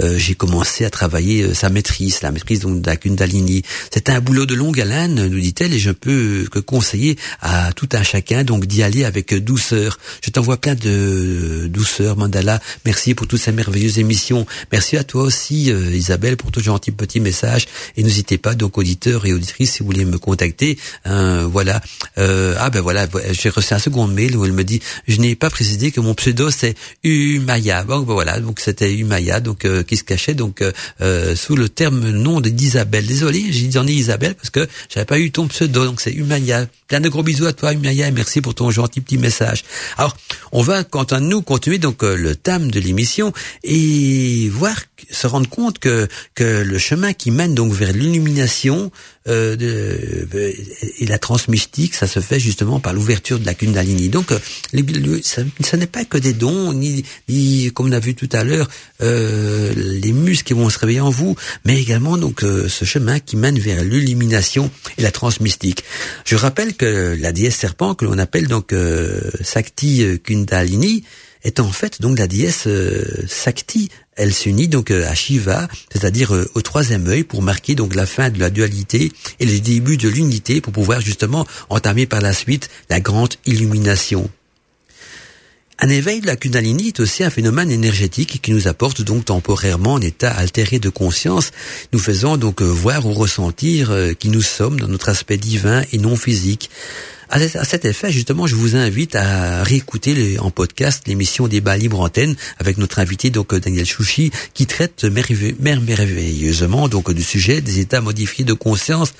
j'ai commencé à travailler sa maîtrise, la maîtrise donc de la Kundalini. C'était un boulot de de longue haleine, nous dit-elle, et je peux que conseiller à tout un chacun donc d'y aller avec douceur. Je t'envoie plein de douceur, Mandala. Merci pour toutes ces merveilleuses émissions. Merci à toi aussi, euh, Isabelle, pour tous gentils petits messages. Et n'hésitez pas, donc auditeurs et auditrices, si vous voulez me contacter. Hein, voilà. Euh, ah ben voilà, j'ai reçu un second mail où elle me dit, je n'ai pas précisé que mon pseudo c'est Umaya. Donc ben voilà, donc c'était Umaya, donc euh, qui se cachait donc sous le terme nom d'Isabelle. Désolé, j'ai dit en Isabelle parce que j'avais pas eu ton pseudo, donc c'est Humaya. Plein de gros bisous à toi, Humaya, et merci pour ton gentil petit message. Alors, on va, quant à nous, continuer donc euh, le thème de l'émission et voir, se rendre compte que que le chemin qui mène donc vers l'illumination euh, euh, et la transmystique, ça se fait justement par l'ouverture de la Kundalini. Donc, euh, ça, n'est pas que des dons, ni, ni, comme on a vu tout à l'heure, euh, les muscles qui vont se réveiller en vous, mais également donc ce chemin qui mène vers l'illumination et la transmystique. Je rappelle que la déesse serpent, que l'on appelle donc Sakti Kundalini, est en fait donc la déesse Sakti elle s'unit donc euh, à Shiva, c'est-à-dire euh, au troisième œil, pour marquer donc la fin de la dualité et le début de l'unité, pour pouvoir justement entamer par la suite la grande illumination. Un éveil de la Kundalini est aussi un phénomène énergétique qui nous apporte donc temporairement un état altéré de conscience, nous faisant donc voir ou ressentir qui nous sommes dans notre aspect divin et non physique. À cet effet, justement, je vous invite à réécouter en podcast l'émission Débat libre antenne avec notre invité donc Daniel Chouchi qui traite merveilleusement donc du sujet des états modifiés de conscience.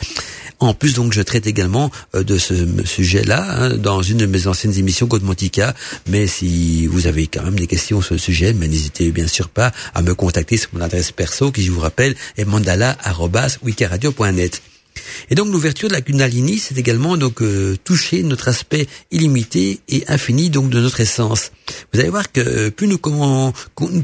En plus, donc, je traite également euh, de ce sujet-là hein, dans une de mes anciennes émissions Code Montica. Mais si vous avez quand même des questions sur le sujet, n'hésitez bien sûr pas à me contacter sur mon adresse perso qui, je vous rappelle, est mandala@wikiradio.net. Et donc l'ouverture de la Kundalini, c'est également donc euh, toucher notre aspect illimité et infini donc de notre essence. Vous allez voir que plus nous, comment,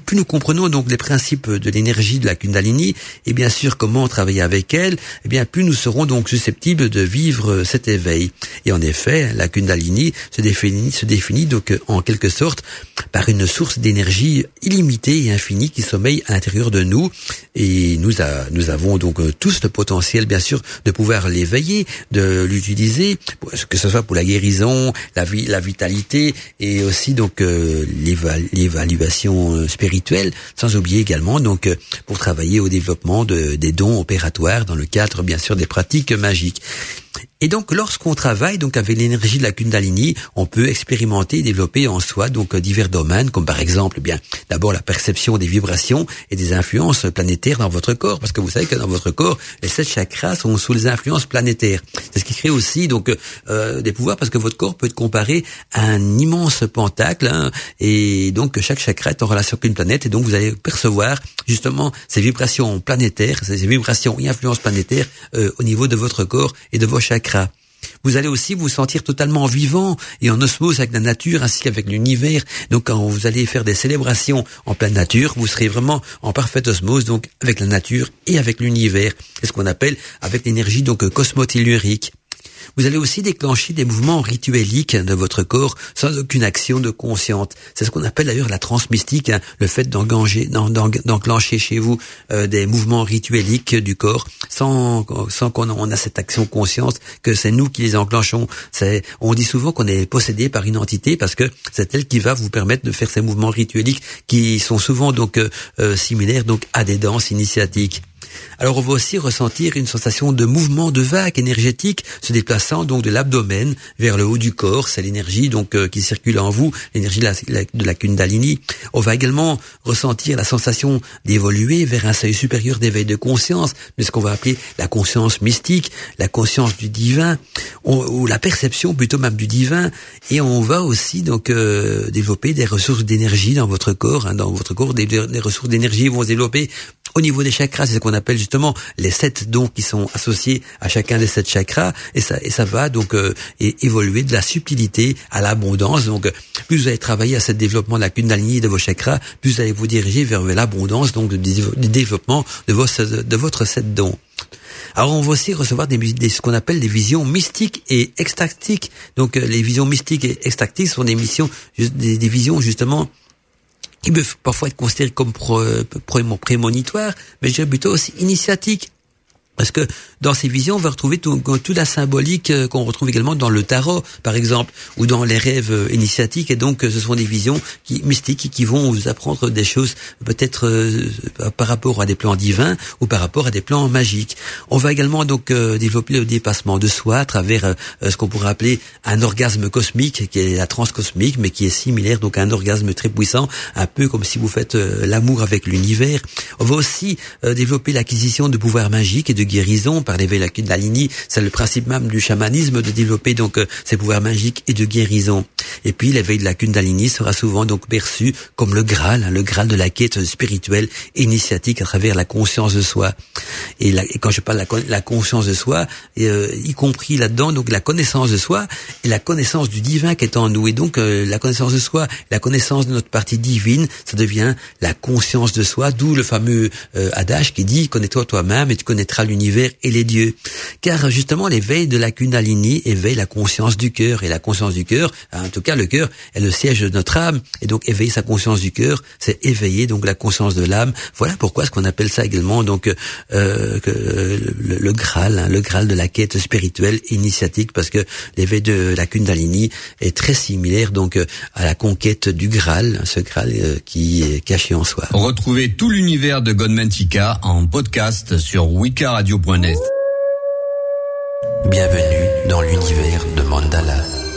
plus nous comprenons donc les principes de l'énergie de la Kundalini et bien sûr comment travailler avec elle, eh bien plus nous serons donc susceptibles de vivre cet éveil. Et en effet, la Kundalini se définit, se définit donc en quelque sorte par une source d'énergie illimitée et infinie qui sommeille à l'intérieur de nous. Et nous, nous avons donc tous le potentiel, bien sûr, de pouvoir l'éveiller, de l'utiliser, que ce soit pour la guérison, la, vie, la vitalité et aussi donc euh, l'évaluation euh, spirituelle, sans oublier également donc euh, pour travailler au développement de, des dons opératoires dans le cadre bien sûr des pratiques magiques. Et donc, lorsqu'on travaille donc avec l'énergie de la Kundalini, on peut expérimenter et développer en soi donc divers domaines, comme par exemple, eh bien, d'abord la perception des vibrations et des influences planétaires dans votre corps, parce que vous savez que dans votre corps, les sept chakras sont sous les influences planétaires. C'est ce qui crée aussi donc euh, des pouvoirs, parce que votre corps peut être comparé à un immense pentacle, hein, et donc chaque chakra est en relation avec une planète, et donc vous allez percevoir justement ces vibrations planétaires, ces vibrations et influences planétaires euh, au niveau de votre corps et de vos chakras vous allez aussi vous sentir totalement vivant et en osmose avec la nature ainsi qu'avec l'univers. Donc quand vous allez faire des célébrations en pleine nature, vous serez vraiment en parfaite osmose donc avec la nature et avec l'univers. C'est ce qu'on appelle avec l'énergie donc cosmotellurique. Vous allez aussi déclencher des mouvements ritueliques de votre corps sans aucune action de consciente. C'est ce qu'on appelle d'ailleurs la transmystique, hein, le fait d'enclencher chez vous euh, des mouvements ritueliques du corps sans, sans qu'on on a cette action consciente que c'est nous qui les enclenchons. On dit souvent qu'on est possédé par une entité parce que c'est elle qui va vous permettre de faire ces mouvements ritueliques qui sont souvent donc euh, euh, similaires donc à des danses initiatiques. Alors on va aussi ressentir une sensation de mouvement de vague énergétique se déplaçant donc de l'abdomen vers le haut du corps. C'est l'énergie donc euh, qui circule en vous, l'énergie de la, Kundalini. On va également ressentir la sensation d'évoluer vers un seuil supérieur d'éveil de conscience, de ce qu'on va appeler la conscience mystique, la conscience du divin, ou la perception plutôt même du divin. Et on va aussi donc euh, développer des ressources d'énergie dans votre corps, hein, dans votre corps, des ressources d'énergie vont se développer au niveau des chakras, c'est ce qu'on appelle justement les sept dons qui sont associés à chacun des sept chakras, et ça, et ça va donc euh, évoluer de la subtilité à l'abondance. Donc, plus vous allez travailler à ce développement de la kundalini de vos chakras, plus vous allez vous diriger vers l'abondance, donc du développement de, vos, de votre sept dons. Alors on va aussi recevoir des, ce qu'on appelle des visions mystiques et extactiques. Donc euh, les visions mystiques et extactiques sont des missions, des, des visions justement qui peuvent parfois être considérés comme prémonitoires, mais je dirais plutôt aussi initiatiques. Parce que dans ces visions, on va retrouver tout, toute la symbolique euh, qu'on retrouve également dans le tarot, par exemple, ou dans les rêves euh, initiatiques. Et donc, euh, ce sont des visions qui, mystiques qui vont vous apprendre des choses peut-être par rapport à des plans divins ou par rapport à des plans magiques. On va également donc développer le dépassement de soi à travers ce qu'on pourrait appeler un orgasme cosmique, qui est la transcosmique, mais qui est similaire donc à un orgasme très puissant, un peu comme si vous faites l'amour avec l'univers. On va aussi développer l'acquisition de pouvoirs magiques et de guérison par l'éveil lignée. C'est le principe même du chamanisme de développer donc euh, ces pouvoirs magiques et de guérison. Et puis l'éveil de la Kundalini sera souvent donc perçu comme le Graal, hein, le Graal de la quête spirituelle initiatique à travers la conscience de soi. Et, quand je parle de la, conscience de soi, euh, y compris là-dedans donc la connaissance de soi et la connaissance du divin qui est en nous. Et donc euh, la connaissance de soi, la connaissance de notre partie divine, ça devient la conscience de soi. D'où le fameux adage qui dit connais-toi toi-même et tu connaîtras l'univers l'univers et les dieux. Car justement, l'éveil de la Kundalini éveille la conscience du cœur. Et la conscience du cœur, en tout cas, le cœur est le siège de notre âme. Et donc, éveiller sa conscience du cœur, c'est éveiller donc la conscience de l'âme. Voilà pourquoi ce qu'on appelle ça également donc euh, le, Graal, hein, le Graal de la quête spirituelle initiatique, parce que l'éveil de la Kundalini est très similaire donc à la conquête du Graal, ce Graal euh, qui est caché en soi. Retrouvez tout l'univers de Godmantica en podcast sur Bienvenue dans l'univers de Mandala.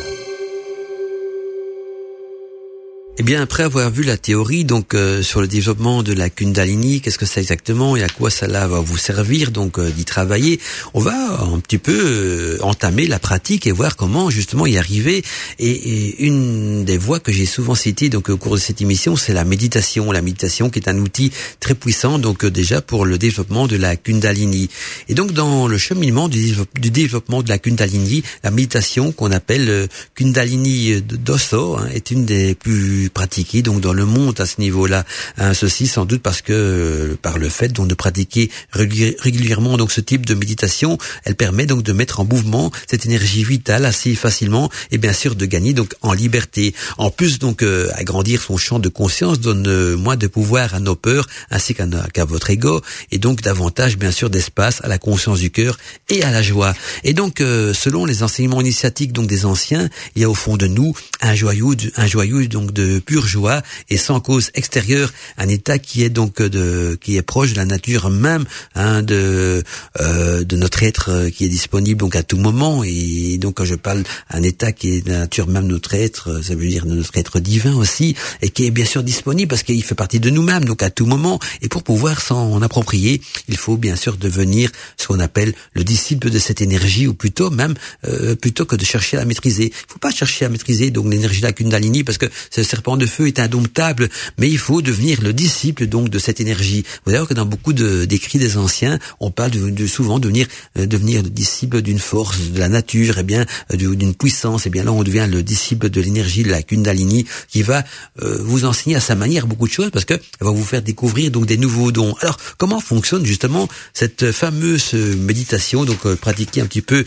Eh bien, après avoir vu la théorie donc euh, sur le développement de la Kundalini, qu'est-ce que c'est exactement et à quoi cela va vous servir donc euh, d'y travailler, on va un petit peu euh, entamer la pratique et voir comment justement y arriver. Et, une des voies que j'ai souvent citées donc au cours de cette émission, c'est la méditation. La méditation qui est un outil très puissant donc déjà pour le développement de la Kundalini. Et donc dans le cheminement du, développement de la Kundalini, la méditation qu'on appelle Kundalini Dosso hein, est une des plus pratiquer donc dans le monde à ce niveau-là. Hein, ceci sans doute parce que euh, par le fait donc de pratiquer régulièrement donc ce type de méditation, elle permet donc de mettre en mouvement cette énergie vitale assez facilement et bien sûr de gagner donc en liberté. En plus donc euh, agrandir son champ de conscience donne euh, moins de pouvoir à nos peurs ainsi qu'à votre ego et donc davantage bien sûr d'espace à la conscience du cœur et à la joie. Et donc selon les enseignements initiatiques donc des anciens, il y a au fond de nous un joyau un joyau donc de pure joie et sans cause extérieure, un état qui est donc de qui est proche de la nature même hein, de euh, de notre être euh, qui est disponible donc à tout moment et donc quand je parle un état qui est de la nature même de notre être, euh, ça veut dire de notre être divin aussi et qui est bien sûr disponible parce qu'il fait partie de nous-mêmes donc à tout moment et pour pouvoir s'en approprier, il faut bien sûr devenir ce qu'on appelle le disciple de cette énergie ou plutôt même euh, plutôt que de chercher à maîtriser. Il faut pas chercher à maîtriser donc l'énergie de la Kundalini parce que c'est serpent de feu est indomptable, mais il faut devenir le disciple donc de cette énergie. Vous savez que dans beaucoup d'écrits des anciens, on parle de, souvent devenir euh, devenir le disciple d'une force de la nature, et eh bien euh, d'une puissance. Et eh bien là, on devient le disciple de l'énergie de la Kundalini, qui va euh, vous enseigner à sa manière beaucoup de choses parce que elle va vous faire découvrir donc des nouveaux dons. Alors comment fonctionne justement cette fameuse méditation donc pratiquée un petit peu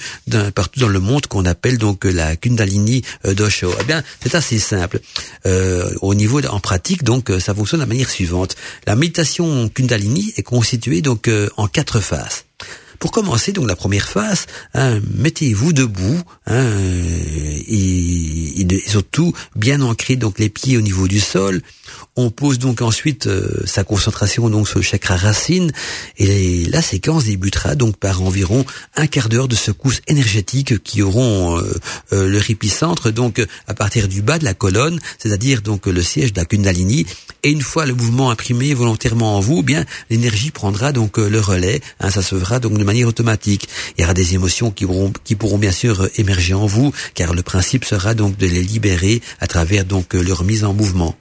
partout dans le monde qu'on appelle donc la Kundalini d'Osho? Eh bien, c'est assez simple. Euh, au niveau en pratique, donc euh, ça fonctionne de la manière suivante. La méditation Kundalini est constituée donc euh, en quatre phases. Pour commencer, donc la première phase, hein, mettez-vous debout hein, et, et, surtout bien ancré donc les pieds au niveau du sol. On pose donc ensuite euh, sa concentration donc sur le chakra racine et la séquence débutera donc par environ un quart d'heure de secousses énergétiques qui auront euh, euh, donc à partir du bas de la colonne, c'est-à-dire donc le siège de la Kundalini. Et une fois le mouvement imprimé volontairement en vous, eh bien l'énergie prendra donc le relais. Hein, ça se fera donc de manière automatique. Il y aura des émotions qui pourront, qui pourront bien sûr émerger en vous, car le principe sera donc de les libérer à travers donc leur mise en mouvement.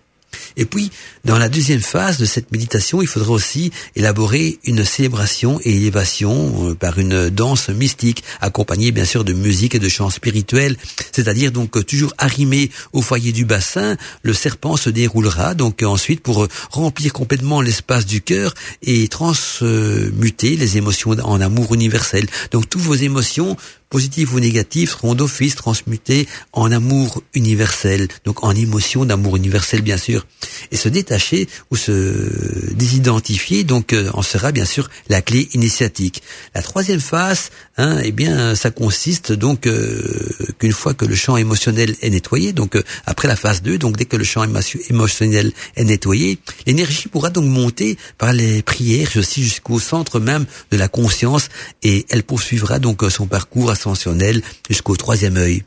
Et puis, dans la deuxième phase de cette méditation, il faudra aussi élaborer une célébration et élévation euh, par une danse mystique, accompagnée bien sûr de musique et de chants spirituels. C'est-à-dire donc toujours arrimé au foyer du bassin, le serpent se déroulera donc ensuite pour remplir complètement l'espace du cœur et transmuter les émotions en amour universel. Donc toutes vos émotions positifs ou négatifs, seront d'office transmutés en amour universel, donc en émotion d'amour universel bien sûr. Et se détacher ou se désidentifier, donc euh, en sera bien sûr la clé initiatique. La troisième phase, hein, eh bien, ça consiste donc euh, qu'une fois que le champ émotionnel est nettoyé, donc euh, après la phase 2, donc dès que le champ émotionnel est nettoyé, l'énergie pourra donc monter par les prières aussi jusqu'au centre même de la conscience et elle poursuivra donc son parcours à jusqu'au troisième œil.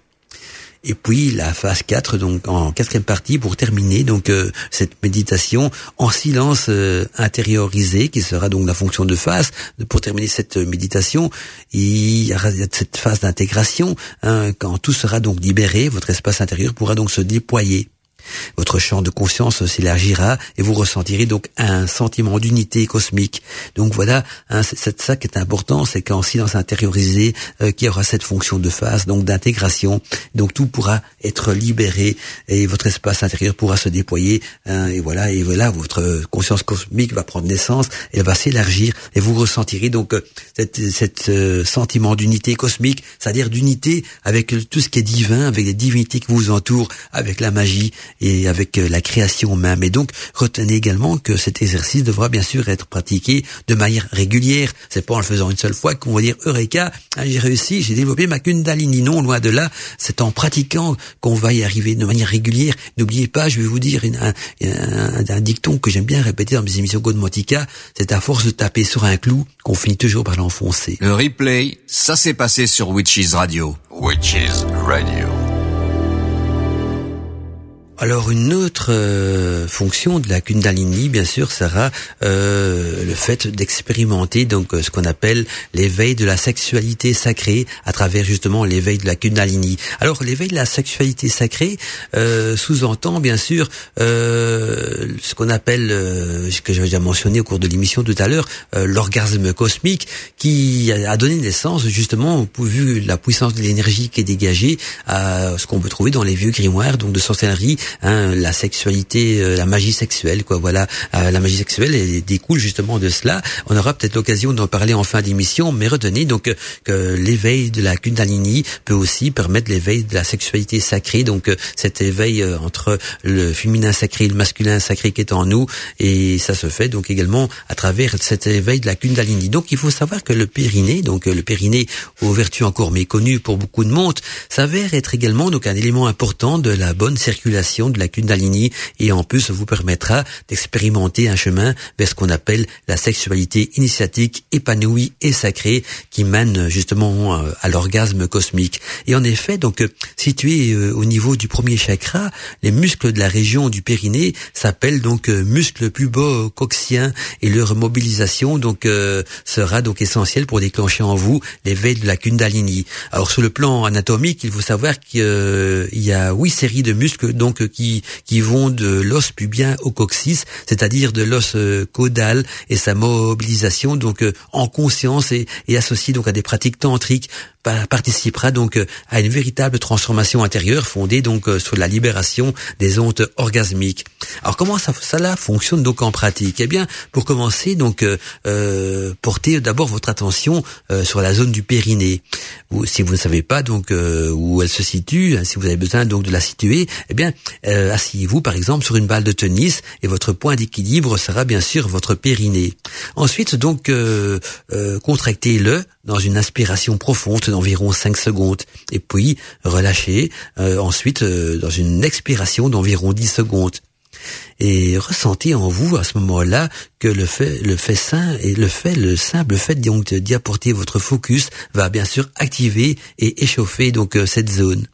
Et puis la phase 4, donc en quatrième partie, pour terminer donc euh, cette méditation en silence euh, intériorisé, qui sera donc la fonction de phase. Pour terminer cette méditation, il y aura cette phase d'intégration. Hein, quand tout sera donc libéré, votre espace intérieur pourra donc se déployer. Votre champ de conscience s'élargira et vous ressentirez donc un sentiment d'unité cosmique. Donc voilà, hein, c'est ça qui est important, c'est qu'en silence intériorisé, euh, aura cette fonction de phase, donc d'intégration. Donc tout pourra être libéré et votre espace intérieur pourra se déployer. Hein, et voilà, et voilà, votre conscience cosmique va prendre naissance, elle va s'élargir et vous ressentirez donc euh, cette, euh, sentiment d'unité cosmique, c'est-à-dire d'unité avec tout ce qui est divin, avec les divinités qui vous entourent, avec la magie et avec euh, la création même. Et donc retenez également que cet exercice devra bien sûr être pratiqué de manière régulière. C'est pas en le faisant une seule fois qu'on va dire Eureka, hein, j'ai réussi, j'ai développé ma Kundalini. Non, loin de là, c'est en pratiquant qu'on va y arriver de manière régulière. N'oubliez pas, je vais vous dire un, un, dicton que j'aime bien répéter dans mes émissions Godmotica, c'est à force de taper sur un clou qu'on finit toujours par l'enfoncer. Le replay, ça s'est passé sur Witches Radio. Witches Radio. Alors une autre euh, fonction de la Kundalini, bien sûr, sera euh, le fait d'expérimenter donc euh, ce qu'on appelle l'éveil de la sexualité sacrée à travers justement l'éveil de la Kundalini. Alors l'éveil de la sexualité sacrée sous-entend bien sûr ce qu'on appelle, ce que j'avais déjà mentionné au cours de l'émission tout à l'heure, l'orgasme cosmique qui a donné naissance justement, vu la puissance de l'énergie qui est dégagée, à ce qu'on peut trouver dans les vieux grimoires donc de sorcellerie Hein, la sexualité, euh, la magie sexuelle, quoi. Voilà, euh, la magie sexuelle elle, découle justement de cela. On aura peut-être l'occasion d'en parler en fin d'émission, mais retenez donc que l'éveil de la Kundalini peut aussi permettre l'éveil de la sexualité sacrée. Donc euh, cet éveil entre le féminin sacré et le masculin sacré qui est en nous, et ça se fait donc également à travers cet éveil de la Kundalini. Donc il faut savoir que le périnée, donc le périnée aux vertus encore méconnues pour beaucoup de monde, s'avère être également donc un élément important de la bonne circulation de la Kundalini et en plus vous permettra d'expérimenter un chemin vers ce qu'on appelle la sexualité initiatique épanouie et sacrée qui mène justement euh, à l'orgasme cosmique. Et en effet, donc situé euh, au niveau du premier chakra, les muscles de la région du périnée s'appellent donc euh, muscles pubo-coxiens et leur mobilisation donc sera donc essentielle pour déclencher en vous l'éveil de la Kundalini. Alors sur le plan anatomique, il faut savoir qu'il y a huit séries de muscles donc qui, qui vont de l'os pubien au coccyx, c'est-à-dire de l'os euh, caudal et sa mobilisation donc euh, en conscience et, et associée donc à des pratiques tantriques participera donc euh, à une véritable transformation intérieure fondée donc euh, sur la libération des ondes orgasmiques. Alors comment ça, ça fonctionne donc en pratique? Eh bien, pour commencer, donc euh, portez d'abord votre attention sur la zone du périnée. si vous ne savez pas donc où elle se situe, hein, si vous avez besoin donc de la situer, eh bien, asseyez-vous par exemple sur une balle de tennis et votre point d'équilibre sera bien sûr votre périnée. Ensuite, donc, contractez-le dans une inspiration profonde d'environ 5 secondes et puis relâchez euh, ensuite euh, dans une expiration d'environ 10 secondes. Et ressentez en vous à ce moment-là que le fait le fait sain et le fait le simple fait donc d'y apporter votre focus va bien sûr activer et échauffer donc euh, cette zone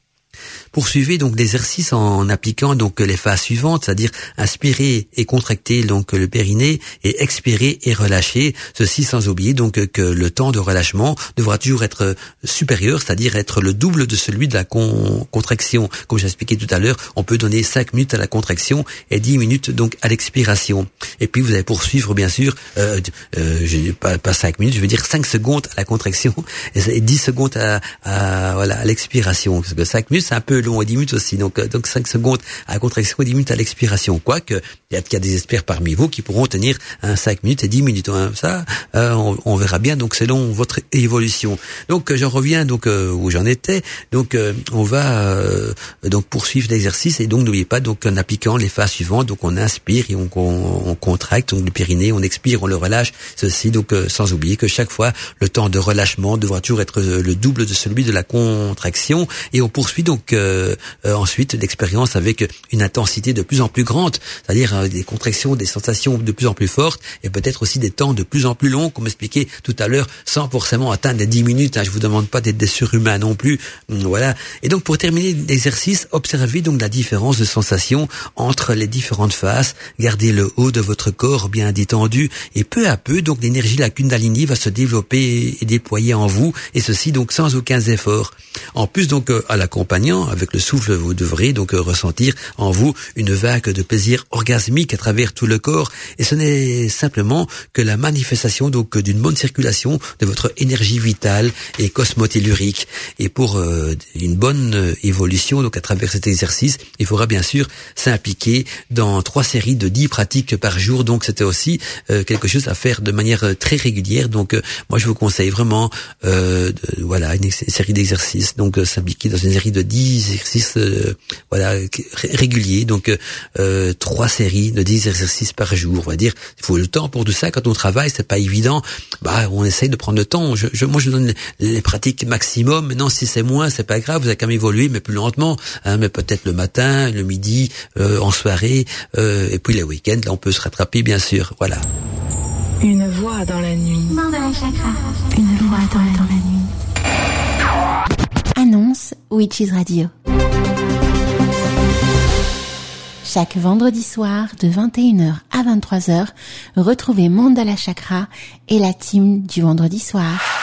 Poursuivez donc l'exercice en appliquant donc les phases suivantes, c'est-à-dire inspirer et contracter donc le périnée et expirer et relâcher. Ceci sans oublier donc que le temps de relâchement devra toujours être supérieur, c'est-à-dire être le double de celui de la contraction. Comme j'ai expliqué tout à l'heure, on peut donner 5 minutes à la contraction et 10 minutes donc à l'expiration. Et puis vous allez poursuivre bien sûr, euh, euh, pas, pas 5 minutes, je veux dire 5 secondes à la contraction et 10 secondes à, à voilà à l'expiration. Parce que 5 minutes c'est un peu long et 10 minutes aussi. Donc, euh, donc 5 secondes à contraction et 10 minutes à l'expiration. Quoique, il y, a des experts parmi vous qui pourront tenir un 5 minutes et 10 minutes. Hein. Ça, euh, on, verra bien donc selon votre évolution. Donc, euh, j'en reviens donc où j'en étais. Donc, on va donc poursuivre l'exercice et donc n'oubliez pas donc en appliquant les phases suivantes. Donc, on inspire et on, on, contracte donc le périnée, on expire, on le relâche. Ceci donc sans oublier que chaque fois le temps de relâchement devra toujours être le double de celui de la contraction et on poursuit donc euh, euh, ensuite l'expérience avec une intensité de plus en plus grande, c'est-à-dire euh, des contractions, des sensations de plus en plus fortes et peut-être aussi des temps de plus en plus longs, comme expliqué tout à l'heure, sans forcément atteindre les 10 minutes. Hein, je vous demande pas d'être des surhumains non plus. Hum, voilà. Et donc pour terminer l'exercice, observez donc la différence de sensation entre les différentes phases. Gardez le haut de votre corps bien détendu et peu à peu donc l'énergie la Kundalini va se développer et déployer en vous et ceci donc sans aucun effort. En plus donc à l'accompagnant avec le souffle, vous devrez donc ressentir en vous une vague de plaisir orgasmique à travers tout le corps. Et ce n'est simplement que la manifestation donc d'une bonne circulation de votre énergie vitale et cosmotellurique. Et pour une bonne évolution donc à travers cet exercice, il faudra bien sûr s'impliquer dans trois séries de dix pratiques par jour. Donc c'était aussi quelque chose à faire de manière très régulière. Donc moi je vous conseille vraiment de, voilà une série d'exercices. Donc s'impliquer dans une série de 10 exercices euh, voilà réguliers. Donc euh, trois séries de 10 exercices par jour. On va dire, il faut le temps pour tout ça. Quand on travaille, c'est pas évident. Bah, on essaye de prendre le temps. Je, je moi, je donne les, pratiques maximum. Maintenant, si c'est moins, c'est pas grave. Vous avez quand même évolué, mais plus lentement. Hein, mais peut-être le matin, le midi, euh, en soirée, euh, et puis les week-ends. Là, on peut se rattraper, bien sûr. Voilà. Une voix dans la nuit. Une voix dans la nuit. Witches Radio. Chaque vendredi soir de 21h à 23h, retrouvez Mandala Chakra et la team du vendredi soir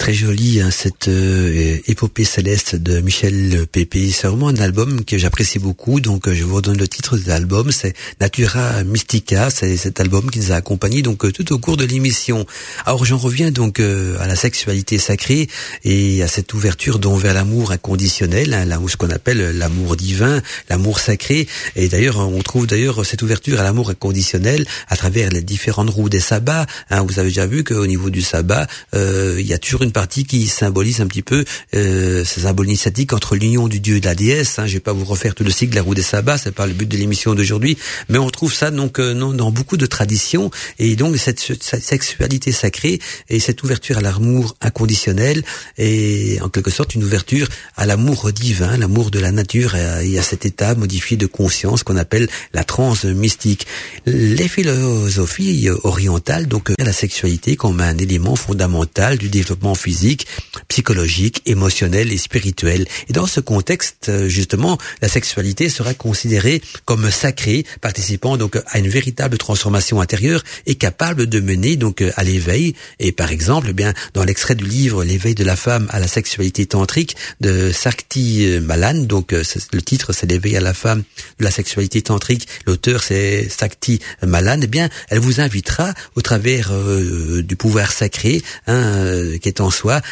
très jolie hein, cette euh, épopée céleste de Michel Pépé. C'est vraiment un album que j'apprécie beaucoup. Donc euh, je vous redonne le titre de l'album, c'est Natura Mystica. C'est cet album qui nous a accompagnés donc euh, tout au cours de l'émission. Alors j'en reviens donc à la sexualité sacrée et à cette ouverture vers l'amour inconditionnel, hein, là ce qu'on appelle l'amour divin, l'amour sacré. Et d'ailleurs on trouve d'ailleurs cette ouverture à l'amour inconditionnel à travers les différentes roues des sabbats. Hein. Vous avez déjà vu qu'au niveau du sabbat, il y a toujours une partie qui symbolise un petit peu euh, ce symbole initiatique entre l'union du dieu et de la déesse. Hein. Je vais pas vous refaire tout le cycle de la roue des sabbats, c'est pas le but de l'émission d'aujourd'hui, mais on trouve ça donc euh, dans beaucoup de traditions et donc cette, sexualité sacrée et cette ouverture à l'amour inconditionnel et en quelque sorte une ouverture à l'amour divin, l'amour de la nature et à cet état modifié de conscience qu'on appelle la transe mystique. Les philosophies orientales donc la sexualité comme un élément fondamental du développement physique, psychologique, émotionnel et spirituel. Et dans ce contexte, euh, justement, la sexualité sera considérée comme sacrée, participant donc à une véritable transformation intérieure et capable de mener donc à l'éveil. Et par exemple, eh bien dans l'extrait du livre L'éveil de la femme à la sexualité tantrique de Sakti Malan, donc euh, le titre c'est L'éveil à la femme de la sexualité tantrique. L'auteur c'est Sakti Malan. Eh bien, elle vous invitera au travers euh, du pouvoir sacré hein, qui est en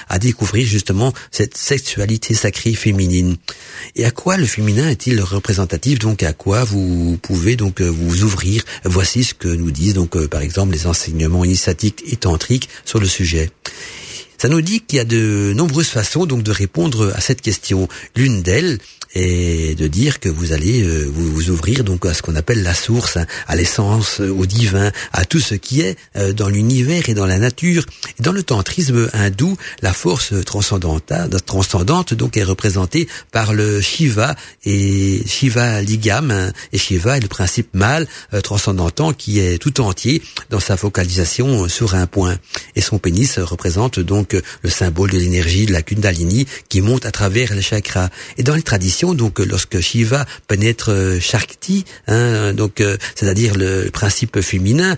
à découvrir justement cette sexualité sacrée féminine. Et à quoi le féminin est-il représentatif? Donc à quoi vous pouvez donc euh, vous ouvrir? Voici ce que nous disent donc euh, par exemple les enseignements initiatiques et tantriques sur le sujet. Ça nous dit qu'il y a de nombreuses façons donc de répondre à cette question. L'une d'elles, et de dire que vous allez euh, vous, vous, ouvrir donc à ce qu'on appelle la source, hein, à l'essence, euh, au divin, à tout ce qui est euh, dans l'univers et dans la nature. Dans le tantrisme hindou, la force transcendantale, transcendante donc est représentée par le Shiva et Shiva Ligam hein, et Shiva est le principe mâle transcendantant qui est tout entier dans sa focalisation sur un point. Et son pénis représente donc le symbole de l'énergie de la Kundalini qui monte à travers les chakras. Et dans les traditions donc lorsque Shiva pénètre euh, Shakti, hein, donc euh, c'est-à-dire le principe féminin,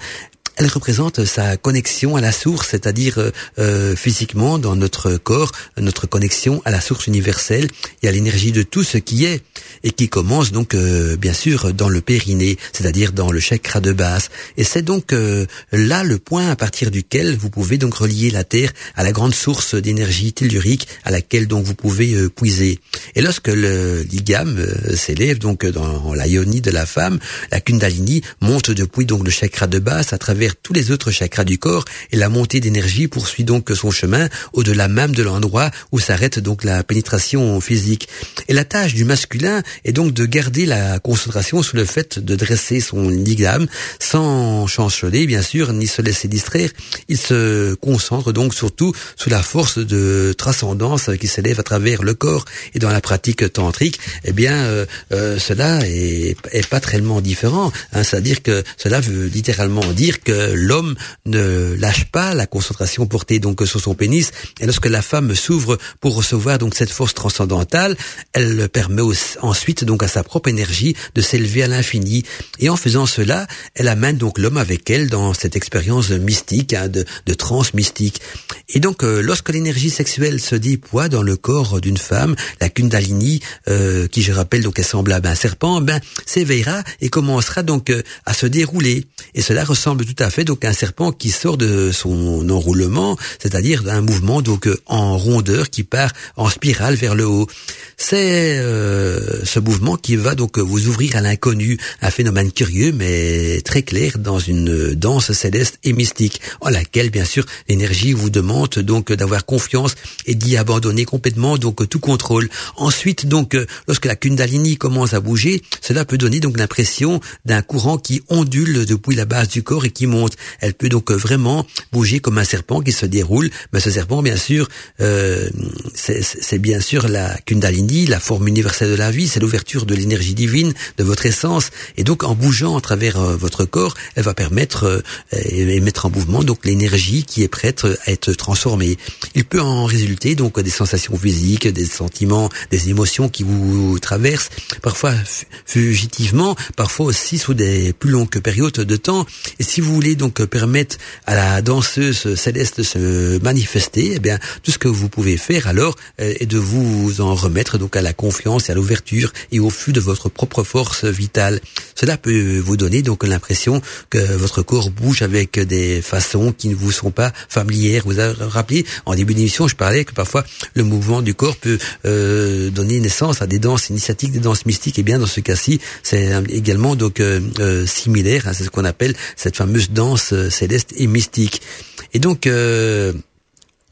elle représente sa connexion à la source, c'est-à-dire euh, euh, physiquement dans notre corps, notre connexion à la source universelle et à l'énergie de tout ce qui est, et qui commence donc euh, bien sûr dans le périnée, c'est-à-dire dans le chakra de base. Et c'est donc là le point à partir duquel vous pouvez donc relier la Terre à la grande source d'énergie tellurique à laquelle donc vous pouvez puiser. Et lorsque le ligame s'élève donc dans la yoni de la femme, la kundalini monte depuis donc le chakra de base à travers tous les autres chakras du corps et la montée d'énergie poursuit donc son chemin au-delà même de l'endroit où s'arrête donc la pénétration physique. Et la tâche du masculin est donc de garder la concentration sur le fait de dresser son ligame sans chanceler bien sûr ni se laisser distraire. Il se concentre donc surtout sous la force de transcendance qui s'élève à travers le corps et dans la pratique tantrique, eh bien euh, euh, cela est, est, pas tellement différent. Hein. C'est-à-dire que cela veut littéralement dire que l'homme ne lâche pas la concentration portée donc sur son pénis. Et lorsque la femme s'ouvre pour recevoir donc cette force transcendantale, elle permet ensuite donc à sa propre énergie de s'élever à l'infini. Et en faisant cela, elle amène donc l'homme avec elle dans cette expérience mystique, hein, de, de transe mystique. Et donc, euh, lorsque l'énergie sexuelle se déploie dans le corps d'une femme, la Kundalini, euh, qui je rappelle donc est semblable à un serpent, ben s'éveillera et commencera donc euh, à se dérouler. Et cela ressemble tout fait donc un serpent qui sort de son enroulement, c'est-à-dire d'un mouvement donc en rondeur qui part en spirale vers le haut. C'est ce mouvement qui va donc vous ouvrir à l'inconnu, un phénomène curieux mais très clair dans une danse céleste et mystique, en laquelle bien sûr l'énergie vous demande donc d'avoir confiance et d'y abandonner complètement donc tout contrôle. Ensuite donc lorsque la Kundalini commence à bouger, cela peut donner donc l'impression d'un courant qui ondule depuis la base du corps et qui Elle peut donc vraiment bouger comme un serpent qui se déroule. Mais ce serpent bien sûr euh, c'est bien sûr la Kundalini, la forme universelle de la vie, c'est l'ouverture de l'énergie divine de votre essence et donc en bougeant à travers euh, votre corps, elle va permettre euh, et mettre en mouvement donc l'énergie qui est prête à être transformé. Il peut en résulter donc des sensations physiques, des sentiments, des émotions qui vous traversent, parfois fugitivement, parfois aussi sous des plus longues périodes de temps. Et si vous voulez donc permettre à la danseuse céleste de se manifester, eh bien tout ce que vous pouvez faire alors euh, est de vous en remettre donc à la confiance et à l'ouverture et au flux de votre propre force vitale. Cela peut vous donner donc l'impression que votre corps bouge avec des façons qui ne vous sont pas familières. Vous avez rappelé, en début d'émission, je parlais que parfois le mouvement du corps peut euh, donner naissance à des danses initiatiques, des danses mystiques. Et bien dans ce cas-ci, c'est également donc euh, euh, similaire. Hein, c'est ce qu'on appelle cette fameuse danse céleste et mystique. Et donc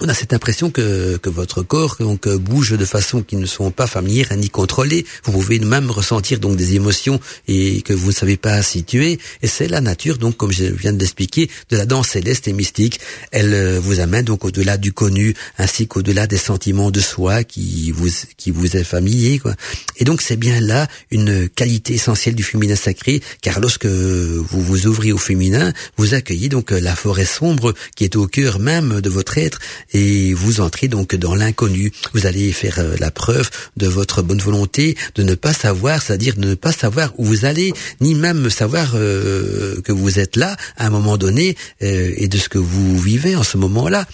on a cette impression que, que votre corps donc bouge de façon qui ne sont pas familières ni contrôlées. Vous pouvez même ressentir donc des émotions et que vous ne savez pas situer. Et c'est la nature donc comme je viens de l'expliquer de la danse céleste et mystique. Elle euh, vous amène donc au-delà du connu ainsi qu'au-delà des sentiments de soi qui vous qui vous est familier quoi. Et donc c'est bien là une qualité essentielle du féminin sacré car lorsque vous vous ouvrez au féminin, vous accueillez donc la forêt sombre qui est au cœur même de votre être et vous entrez donc dans l'inconnu. Vous allez faire euh, la preuve de votre bonne volonté de ne pas savoir, c'est-à-dire de ne pas savoir où vous allez, ni même savoir euh, que vous êtes là à un moment donné euh, et de ce que vous vivez en ce moment-là.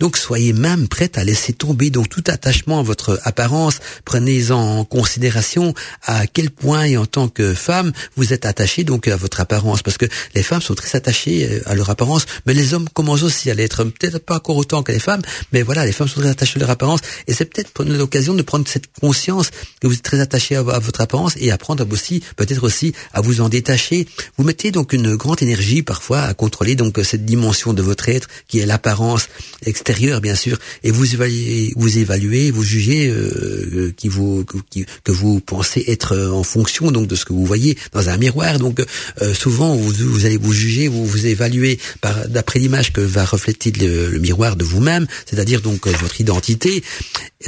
Donc soyez même prête à laisser tomber donc tout attachement à votre apparence. Prenez en considération à quel point et en tant que femme vous êtes attachée donc à votre apparence parce que les femmes sont très attachées à leur apparence, mais les hommes commencent aussi à l'être, peut-être pas encore autant que les femmes, mais voilà, les femmes sont très attachées à leur apparence et c'est peut-être l'occasion de prendre cette conscience que vous êtes très attaché à, votre apparence et apprendre aussi, peut-être aussi, à vous en détacher. Vous mettez donc une grande énergie parfois à contrôler donc cette dimension de votre être qui est l'apparence extérieure bien sûr et vous évaluez, vous évaluez, vous jugez euh, qui vous que vous pensez être en fonction donc de ce que vous voyez dans un miroir. Donc euh, souvent vous, vous, allez vous juger, vous vous évaluez par d'après l'image que va refléter le miroir de vous-même c'est-à-dire donc euh, votre identité.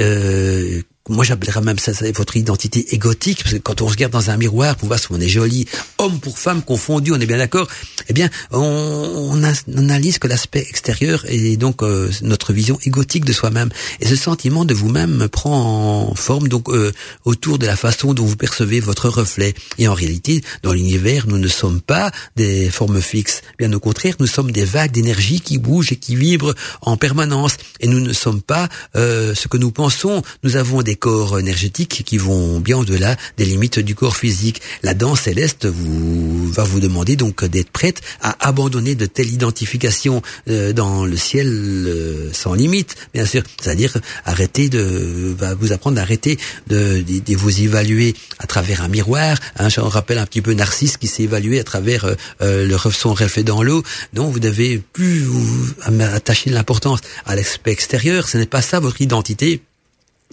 Euh, moi j'appellerais même ça, votre identité égotique, parce que quand on se regarde dans un miroir pour voir si on est joli, homme pour femme confondu, on est bien d'accord, eh bien on, on, analyse que l'aspect extérieur et donc euh, notre vision égotique de soi-même. Et ce sentiment de vous-même prend forme donc euh, autour de la façon dont vous percevez votre reflet. Et en réalité, dans l'univers, nous ne sommes pas des formes fixes. Bien au contraire, nous sommes des vagues d'énergie qui bougent et qui vibrent en permanence. Et nous ne sommes pas euh, ce que nous pensons. Nous avons des corps énergétiques qui vont bien au-delà des limites du corps physique. La danse céleste vous va vous demander donc d'être prête à abandonner de telles identifications euh, dans le ciel euh, sans limite, bien sûr. C'est-à-dire arrêter de va vous apprendre d'arrêter de, de, vous évaluer à travers un miroir. Hein, je rappelle un petit peu Narcisse qui s'est évalué à travers euh, le son reflet dans l'eau. Donc vous devez plus vous attacher de l'importance à l'aspect extérieur. Ce n'est pas ça votre identité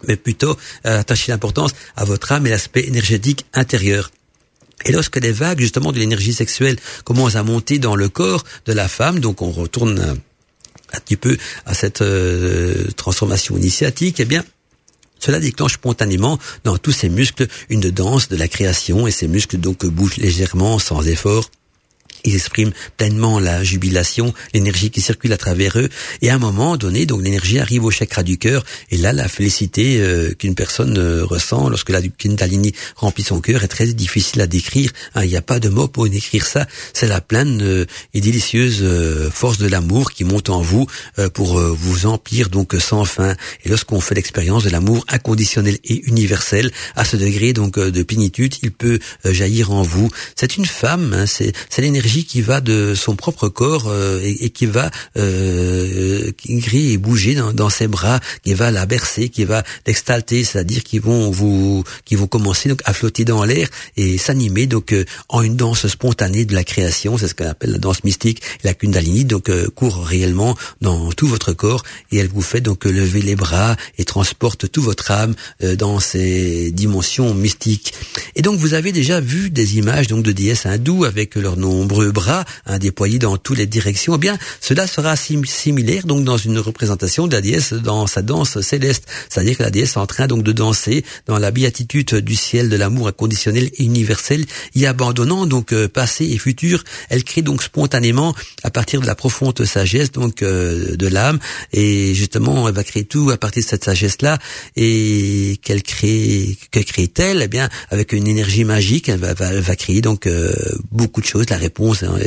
mais plutôt euh, attacher l'importance à votre âme et l'aspect énergétique intérieur. Et lorsque les vagues justement de l'énergie sexuelle commencent à monter dans le corps de la femme, donc on retourne un, petit peu à cette euh, transformation initiatique, eh bien cela déclenche spontanément dans tous ces muscles une danse de la création et ces muscles donc bougent légèrement sans effort ils expriment pleinement la jubilation, l'énergie qui circule à travers eux. Et à un moment donné, donc l'énergie arrive au chakra du cœur. Et là, la félicité euh, qu'une personne euh, ressent lorsque la Kundalini remplit son cœur est très difficile à décrire. Hein. Il n'y a pas de mots pour décrire ça. C'est la pleine euh, et délicieuse force de l'amour qui monte en vous pour vous emplir donc sans fin. Et lorsqu'on fait l'expérience de l'amour inconditionnel et universel à ce degré donc de plénitude, il peut jaillir en vous. C'est une femme, hein, c'est l'énergie qui va de son propre corps euh, et, qui va euh, et bouger dans, ses bras, qui va la bercer, qui va l'extalter, c'est-à-dire qui vont vous, qui vont commencer donc à flotter dans l'air et s'animer donc euh, en une danse spontanée de la création. C'est ce qu'on appelle la danse mystique. La Kundalini donc euh, court réellement dans tout votre corps et elle vous fait donc lever les bras et transporte tout votre âme dans ces dimensions mystiques. Et donc vous avez déjà vu des images donc de déesses hindoues avec leurs nombreux bras hein, déployés dans toutes les directions, eh bien cela sera similaire donc dans une représentation de la déesse dans sa danse céleste, c'est-à-dire que la déesse est en train donc de danser dans la béatitude du ciel de l'amour inconditionnel et universel, y abandonnant donc euh, passé et futur, elle crée donc spontanément à partir de la profonde sagesse donc euh, de l'âme. Et justement elle va créer tout à partir de cette sagesse là et qu'elle crée que crée-t-elle? Eh bien avec une énergie magique, elle va, va, créer donc euh, beaucoup de choses, la réponse Hein,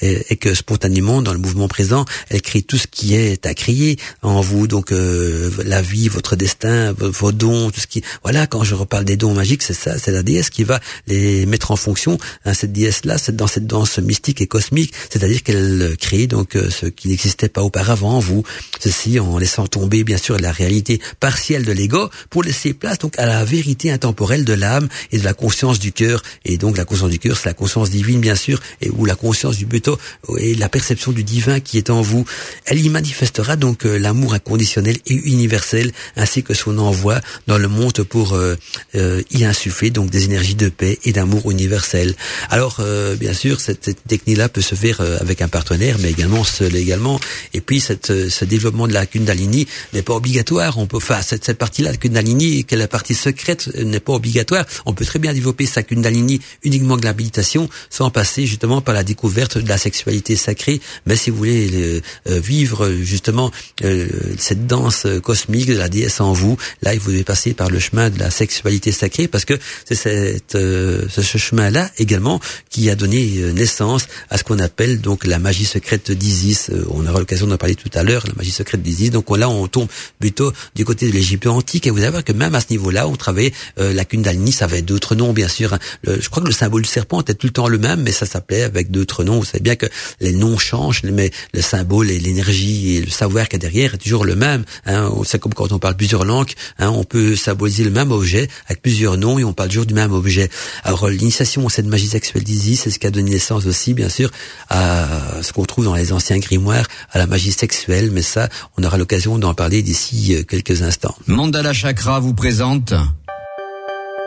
et, que spontanément dans le mouvement présent, elle crée tout ce qui est à crier en vous, donc euh, la vie, votre destin, vos, dons, tout ce qui. Voilà, quand je reparle des dons magiques, c'est ça, c'est la déesse qui va les mettre en fonction. Hein, cette déesse-là, c'est dans cette danse mystique et cosmique, c'est-à-dire qu'elle crée donc euh, ce qui n'existait pas auparavant en vous. Ceci en laissant tomber bien sûr la réalité partielle de l'ego pour laisser place donc à la vérité intemporelle de l'âme et de la conscience du cœur. Et donc la conscience du cœur, c'est la conscience divine bien sûr, et où la la conscience du buto et la perception du divin qui est en vous. Elle y manifestera donc euh, l'amour inconditionnel et universel ainsi que son envoi dans le monde pour euh, euh, y insuffler donc des énergies de paix et d'amour universel. Alors bien sûr cette, technique-là peut se faire avec un partenaire mais également seul également. Et puis cette, ce développement de la Kundalini n'est pas obligatoire. On peut, enfin cette, cette partie-là de Kundalini, qui est la partie secrète, n'est pas obligatoire. On peut très bien développer sa Kundalini uniquement de l'habilitation sans passer justement par la découverte de la sexualité sacrée. Mais si vous voulez euh, euh, vivre justement euh, cette danse cosmique de la déesse en vous, là, vous devez passer par le chemin de la sexualité sacrée parce que c'est cette, ce chemin-là également qui a donné naissance à ce qu'on appelle donc la magie secrète d'Isis. On aura l'occasion d'en parler tout à l'heure, la magie secrète d'Isis. Donc là, on tombe plutôt du côté de l'Égypte antique et vous allez voir que même à ce niveau-là, on travaillait la Kundalini, ça avait d'autres noms bien sûr. Hein. je crois que le symbole du serpent était tout le temps le même, mais ça s'appelait avec d'autres noms. Vous savez bien que les noms changent, mais le symbole et l'énergie et le savoir qu'il y a derrière est toujours le même. Hein. C'est comme quand on parle plusieurs langues, hein, on peut symboliser le même objet avec plusieurs noms et on parle toujours du même objet. Alors l'initiation à cette magie sexuelle d'Isis, c'est ce qui a donné naissance aussi, bien sûr, à ce qu'on trouve dans les anciens grimoires, à la magie sexuelle, mais ça, on aura l'occasion d'en parler d'ici euh, quelques instants. Mandala Chakra vous présente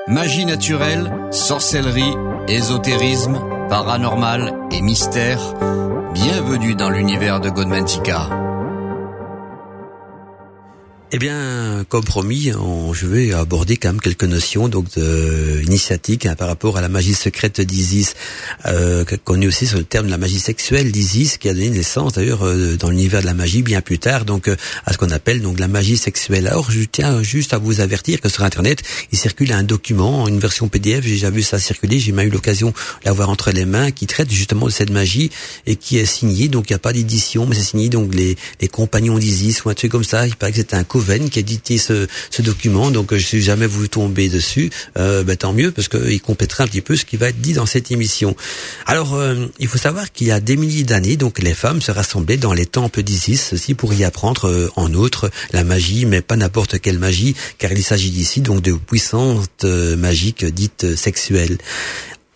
Magie naturelle, sorcellerie, ésotérisme, paranormal et mystère. Bienvenue dans l'univers de Godmantica. Eh bien, comme promis, je vais aborder quand même quelques notions donc initiatiques hein, par rapport à la magie secrète d'Isis, euh, connue aussi sur le terme de la magie sexuelle d'Isis, qui a donné naissance d'ailleurs euh, dans l'univers de la magie bien plus tard, donc euh, à ce qu'on appelle donc la magie sexuelle. Alors, je tiens juste à vous avertir que sur Internet, il circule un document, une version PDF, j'ai déjà vu ça circuler, j'ai même eu l'occasion de entre les mains, qui traite justement de cette magie et qui est signé, donc il n'y a pas d'édition, mais c'est signé donc les, les compagnons d'Isis ou un truc comme ça. Il paraît que c'est un qui a édité ce, ce document, donc je suis jamais voulu tomber dessus, euh, ben, tant mieux parce qu'il complétera un petit peu ce qui va être dit dans cette émission. Alors, euh, il faut savoir qu'il y a des milliers d'années, donc les femmes se rassemblaient dans les temples d'Isis, ceci pour y apprendre euh, en outre la magie, mais pas n'importe quelle magie, car il s'agit ici donc de puissantes magiques dites sexuelles.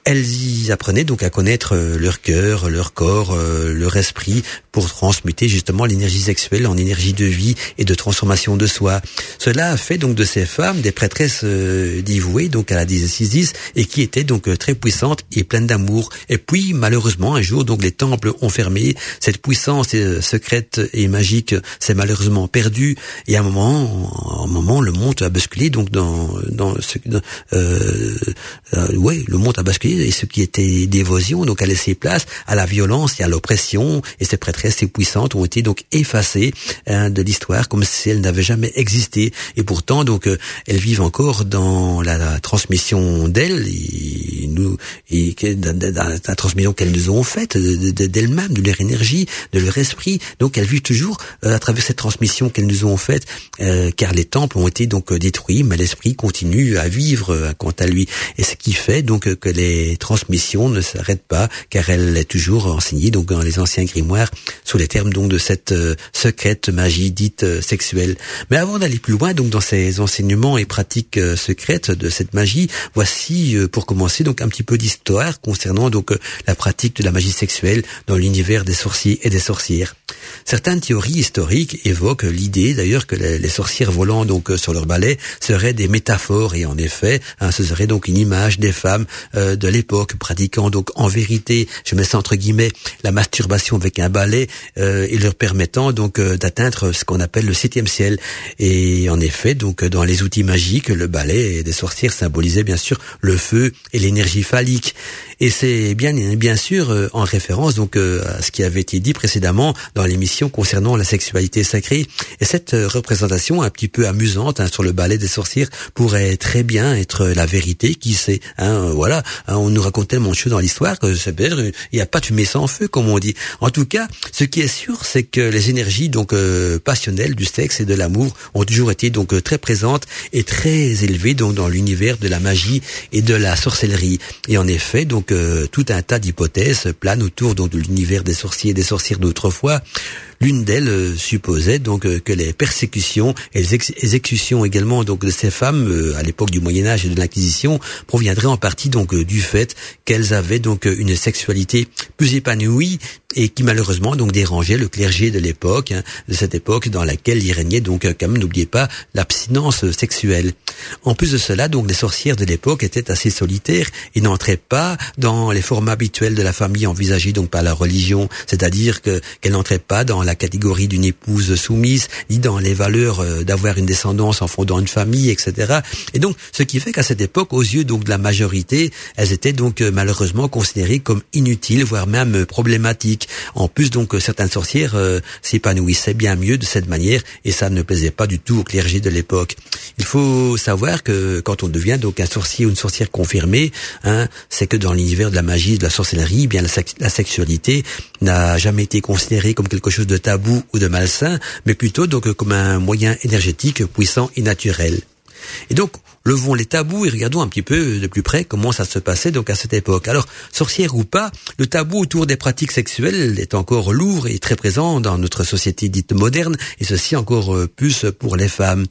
Elles y apprenaient donc à connaître euh, leur cœur, leur corps, euh, leur esprit pour transmuter justement l'énergie sexuelle en énergie de vie et de transformation de soi. Cela a fait donc de ces femmes des prêtresses euh, dévouées donc à la Isis et qui étaient donc très puissantes et pleines d'amour. Et puis malheureusement un jour donc les temples ont fermé, cette puissance secrète et magique s'est malheureusement perdue et à un moment, un moment le monde a basculé donc dans dans ce, euh, ouais le monde a basculé et ce qui était dévotion donc a laissé place à la violence et à l'oppression. Et ces prêtresses et puissantes ont été donc effacées hein, de l'histoire comme si elles n'avaient jamais existé. Et pourtant donc euh, elles vivent encore dans la, transmission d'elles et nous et dans, la transmission qu'elles nous ont faite d'elles-mêmes de, leur énergie de leur esprit. Donc elles vivent toujours euh, à travers cette transmission qu'elles nous ont faite euh, car les temples ont été donc détruits mais l'esprit continue à vivre quant à lui. Et ce qui fait donc que les transmissions ne s'arrêtent pas car elle est toujours enseignée donc dans les anciens grimoires sous les termes donc de cette secrète magie dite sexuelle mais avant d'aller plus loin donc dans ces enseignements et pratiques euh, secrètes de cette magie, voici euh, pour commencer donc un petit peu d'histoire concernant donc euh, la pratique de la magie sexuelle dans l'univers des sorciers et des sorcières. Certaines théories historiques évoquent l'idée d'ailleurs que les, sorcières volant donc sur leur balai seraient des métaphores et en effet, hein, ce serait donc une image des femmes de l'époque pratiquant donc en vérité, je mets ça entre guillemets, la masturbation avec un balai et leur permettant donc d'atteindre ce qu'on appelle le septième ciel. Et en effet, donc dans les outils magiques, le balai des sorcières symbolisait bien sûr le feu et l'énergie phallique. Et c'est bien bien sûr euh, en référence donc euh, à ce qui avait été dit précédemment dans l'émission concernant la sexualité sacrée. Et cette euh, représentation un petit peu amusante hein, sur le balai des sorcières pourrait très bien être la vérité qui sait. Hein, voilà, hein, on nous raconte tellement de choses dans l'histoire que c'est il n'y a pas de fumée sans feu comme on dit. En tout cas, ce qui est sûr, c'est que les énergies donc passionnelles du sexe et de l'amour ont toujours été donc très présentes et très élevées donc dans l'univers de la magie et de la sorcellerie. Et en effet, donc tout un tas d'hypothèses planent autour donc, de l'univers des sorciers et des sorcières d'autrefois. L'une d'elles euh, supposait donc euh, que les persécutions et les exécutions également donc de ces femmes euh, à l'époque du Moyen Âge et de l'Inquisition proviendraient en partie donc du fait qu'elles avaient donc une sexualité plus épanouie et qui malheureusement donc dérangeait le clergé de l'époque, hein, de cette époque dans laquelle il régnait donc quand même n'oubliez pas l'abstinence sexuelle. En plus de cela donc les sorcières de l'époque étaient assez solitaires et n'entraient pas dans les formes habituels de la famille envisagées donc par la religion, c'est-à-dire que qu'elles n'entraient pas dans la catégorie d'une épouse soumise, ni dans les valeurs euh, d'avoir une descendance en fondant une famille, etc. Et donc, ce qui fait qu'à cette époque, aux yeux donc de la majorité, elles étaient donc euh, malheureusement considérées comme inutiles, voire même euh, problématiques. En plus, donc, certaines sorcières s'épanouissaient bien mieux de cette manière, et ça ne plaisait pas du tout au clergé de l'époque. Il faut savoir que quand on devient donc un sorcier ou une sorcière confirmée, hein, c'est que dans l'univers de la magie, de la sorcellerie, eh bien la sexualité n'a jamais été considérée comme quelque chose de tabou ou de malsain, mais plutôt donc comme un moyen énergétique puissant et naturel. Et donc, levons les tabous et regardons un petit peu de plus près comment ça se passait donc à cette époque. Alors, sorcière ou pas, le tabou autour des pratiques sexuelles est encore lourd et très présent dans notre société dite moderne, et ceci encore euh, plus pour les femmes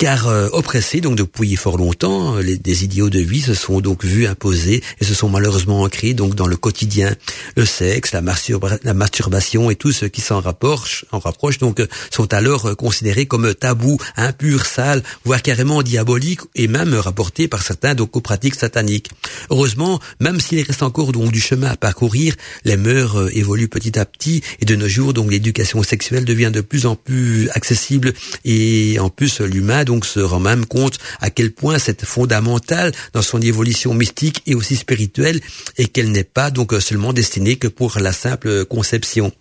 car euh, oppressés donc depuis fort longtemps, les, des idéaux de vie se sont donc vus imposer et se sont malheureusement ancrés donc dans le quotidien. Le sexe, la, masturbation et tout ce qui s'en rapproche, en rapproche donc sont alors euh, considérés comme tabous, impurs, sales, voire carrément diaboliques et même rapportés par certains donc aux pratiques sataniques. Heureusement, même s'il reste encore donc du chemin à parcourir, les mœurs euh, évoluent petit à petit et de nos jours donc l'éducation sexuelle devient de plus en plus accessible et en plus l'humain donc se rend même compte à quel point c'est fondamental dans son évolution mystique et aussi spirituelle et qu'elle n'est pas donc seulement destinée que pour la simple conception.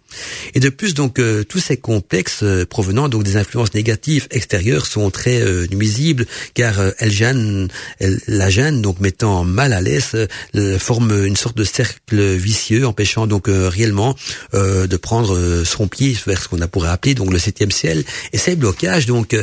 Et de plus, donc, euh, tous ces complexes euh, provenant donc des influences négatives extérieures sont très euh, nuisibles, car elles gênent, la gêne, donc mettant mal à l'aise, forme une sorte de cercle vicieux, empêchant donc réellement de prendre son pied vers ce qu'on pourrait appeler donc le septième ciel. Et ces blocages donc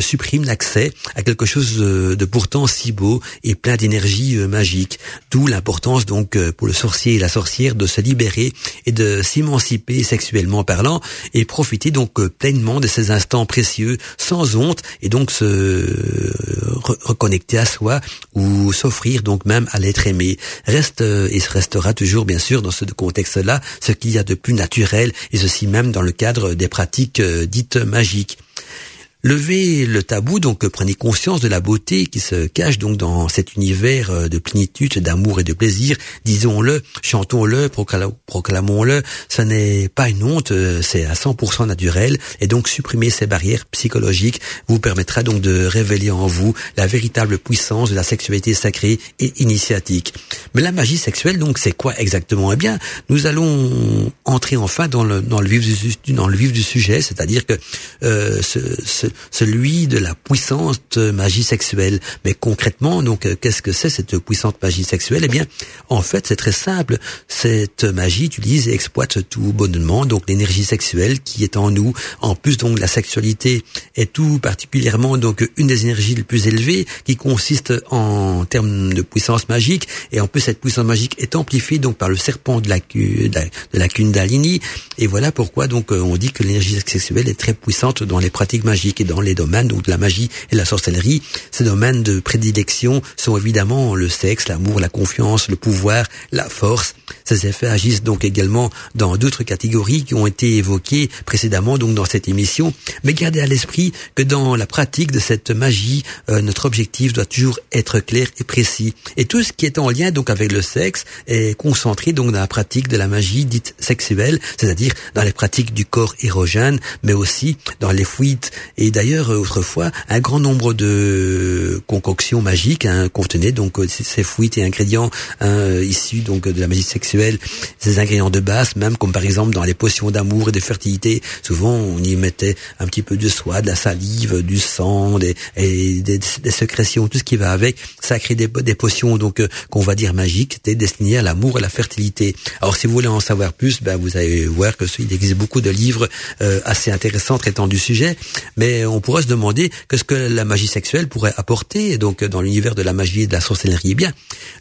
suppriment l'accès à quelque chose de pourtant si beau et plein d'énergie magique. D'où l'importance donc pour le sorcier et la sorcière de se libérer et de s'émanciper sexuellement parlant et profiter donc euh, pleinement de ces instants précieux sans honte et donc se reconnecter à soi ou s'offrir donc même à l'être aimé. Reste euh, et restera toujours bien sûr dans ce contexte-là ce qu'il y a de plus naturel et ceci même dans le cadre des pratiques euh, dites magiques. Levez le tabou, donc prenez conscience de la beauté qui se cache donc dans cet univers euh, de plénitude, d'amour et de plaisir. Disons-le, chantons-le, proclamons-le. Ce n'est pas une honte, euh, c'est à 100% naturel. Et donc supprimer ces barrières psychologiques vous permettra donc de révéler en vous la véritable puissance de la sexualité sacrée et initiatique. Mais la magie sexuelle, donc, c'est quoi exactement? Eh bien, nous allons entrer enfin dans le, dans le, vif, du, dans le vif du sujet, c'est-à-dire que euh, ce, ce, celui de la puissante magie sexuelle. Mais concrètement, donc, euh, qu'est-ce que c'est cette puissante magie sexuelle? Eh bien, en fait, c'est très simple. Cette magie utilise et exploite tout bonnement, donc l'énergie sexuelle qui est en nous. En plus, donc, la sexualité est tout particulièrement donc une des énergies les plus élevées, qui consiste en termes de puissance magique. Et en plus, cette puissance magique est amplifiée donc par le serpent de la, de la Kundalini. Et voilà pourquoi donc euh, on dit que l'énergie sexuelle est très puissante dans les pratiques magiques dans les domaines donc de la magie et la sorcellerie. Ces domaines de prédilection sont évidemment le sexe, l'amour, la confiance, le pouvoir, la force. Ces effets agissent donc également dans d'autres catégories qui ont été évoquées précédemment donc dans cette émission. Mais gardez à l'esprit que dans la pratique de cette magie, euh, notre objectif doit toujours être clair et précis. Et tout ce qui est en lien donc avec le sexe est concentré donc dans la pratique de la magie dite sexuelle, c'est-à-dire dans les pratiques du corps érogène, mais aussi dans les fuites. Et d'ailleurs, euh, autrefois, un grand nombre de concoctions magiques hein, contenaient donc euh, ces fuites et ingrédients hein, issus donc de la magie sexuelle, ces ingrédients de base, même comme par exemple dans les potions d'amour et de fertilité, souvent on y mettait un petit peu de soie, de la salive, du sang, des, et des, des sécrétions, tout ce qui va avec. Ça crée des, des potions donc euh, qu'on va dire magiques, destinées à l'amour et à la fertilité. Alors si vous voulez en savoir plus, ben vous allez voir que il existe beaucoup de livres euh, assez intéressants traitant du sujet, mais on pourrait se demander qu'est-ce que la magie sexuelle pourrait apporter donc dans l'univers de la magie et de la sorcellerie. Eh bien,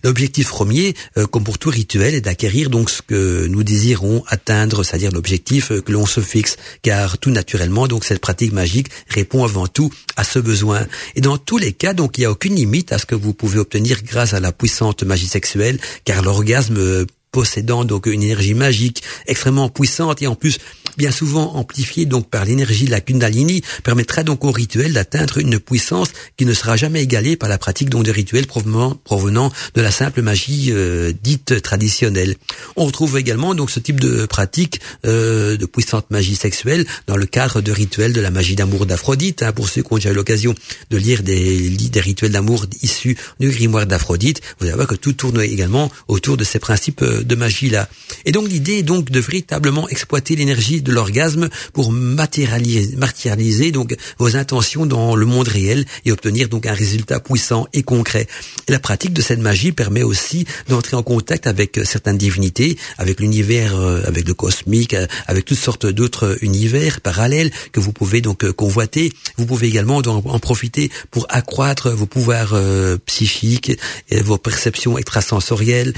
l'objectif premier, euh, comme pour tout rituel, est d'acquérir donc ce que nous désirons atteindre, c'est-à-dire l'objectif que l'on se fixe, car tout naturellement donc cette pratique magique répond avant tout à ce besoin. Et dans tous les cas, donc il n'y a aucune limite à ce que vous pouvez obtenir grâce à la puissante magie sexuelle, car l'orgasme possédant donc une énergie magique extrêmement puissante et en plus bien souvent amplifiée donc par l'énergie de la Kundalini, permettra donc au rituel d'atteindre une puissance qui ne sera jamais égalée par la pratique donc de rituels provenant, provenant de la simple magie euh, dite traditionnelle. On retrouve également donc ce type de pratique euh, de puissante magie sexuelle dans le cadre de rituels de la magie d'amour d'Aphrodite. Hein, pour ceux qui ont déjà eu l'occasion de lire des, des rituels d'amour issus du grimoire d'Aphrodite, vous allez voir que tout tourne également autour de ces principes euh, de magie là. Et donc l'idée est donc de véritablement exploiter l'énergie de l'orgasme pour matérialiser, donc vos intentions dans le monde réel et obtenir donc un résultat puissant et concret. Et la pratique de cette magie permet aussi d'entrer en contact avec certaines divinités, avec l'univers, euh, avec le cosmique, euh, avec toutes sortes d'autres univers parallèles que vous pouvez donc euh, convoiter. Vous pouvez également en profiter pour accroître vos pouvoirs psychiques et vos perceptions extrasensorielles.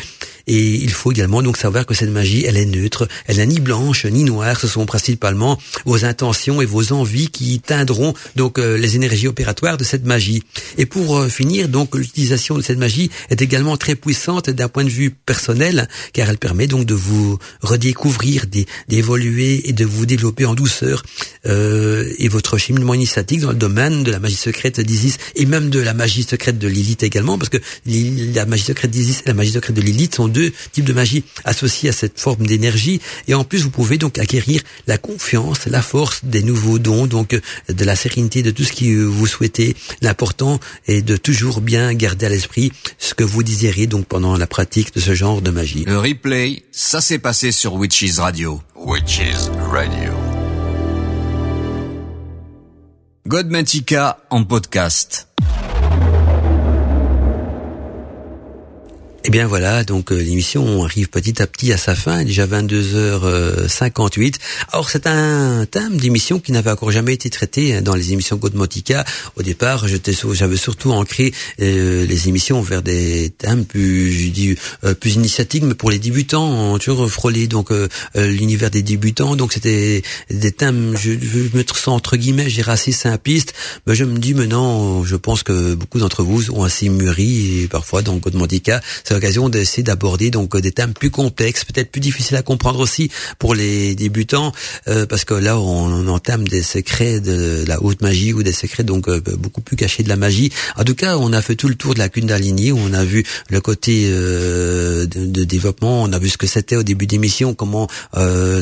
Et il faut également donc savoir que cette magie, elle est neutre, elle n'est ni blanche ni noire. Ce sont principalement vos intentions et vos envies qui teindront donc euh, les énergies opératoires de cette magie. Et pour euh, finir, donc l'utilisation de cette magie est également très puissante d'un point de vue personnel, car elle permet donc de vous redécouvrir, d'évoluer et de vous développer en douceur. Euh, et votre cheminement initiatique dans le domaine de la magie secrète d'Isis et même de la magie secrète de Lilith également, parce que la magie secrète d'Isis et la magie secrète de Lilith sont deux types de magie associés à cette forme d'énergie. Et en plus, vous pouvez donc acquérir la confiance, la force des nouveaux dons, donc de la sérénité, de tout ce que vous souhaitez. L'important est de toujours bien garder à l'esprit ce que vous désirez donc pendant la pratique de ce genre de magie. Le replay, ça s'est passé sur Witches Radio. Witches Radio. Godmantica en podcast. Eh bien voilà, donc euh, l'émission arrive petit à petit à sa fin, déjà 22h58. Alors c'est un thème d'émission qui n'avait encore jamais été traité hein, dans les émissions Godmotica. Au départ, j'avais surtout ancré euh, les émissions vers des thèmes plus, je dis, euh, plus initiatiques, mais pour les débutants, on toujours frôlé donc l'univers des débutants. Donc c'était des thèmes, je, je me sens entre guillemets, j'ai assez simpliste. Mais je me dis maintenant, je pense que beaucoup d'entre vous ont assez mûri parfois dans Godmotica, ça l'occasion d'essayer d'aborder donc des thèmes plus complexes, peut-être plus difficiles à comprendre aussi pour les débutants, parce que là on, on, entame des secrets de la haute magie ou des secrets donc beaucoup plus cachés de la magie. En tout cas, on a fait tout le tour de la Kundalini, on a vu le côté de, de, développement, on a vu ce que c'était au début d'émission, comment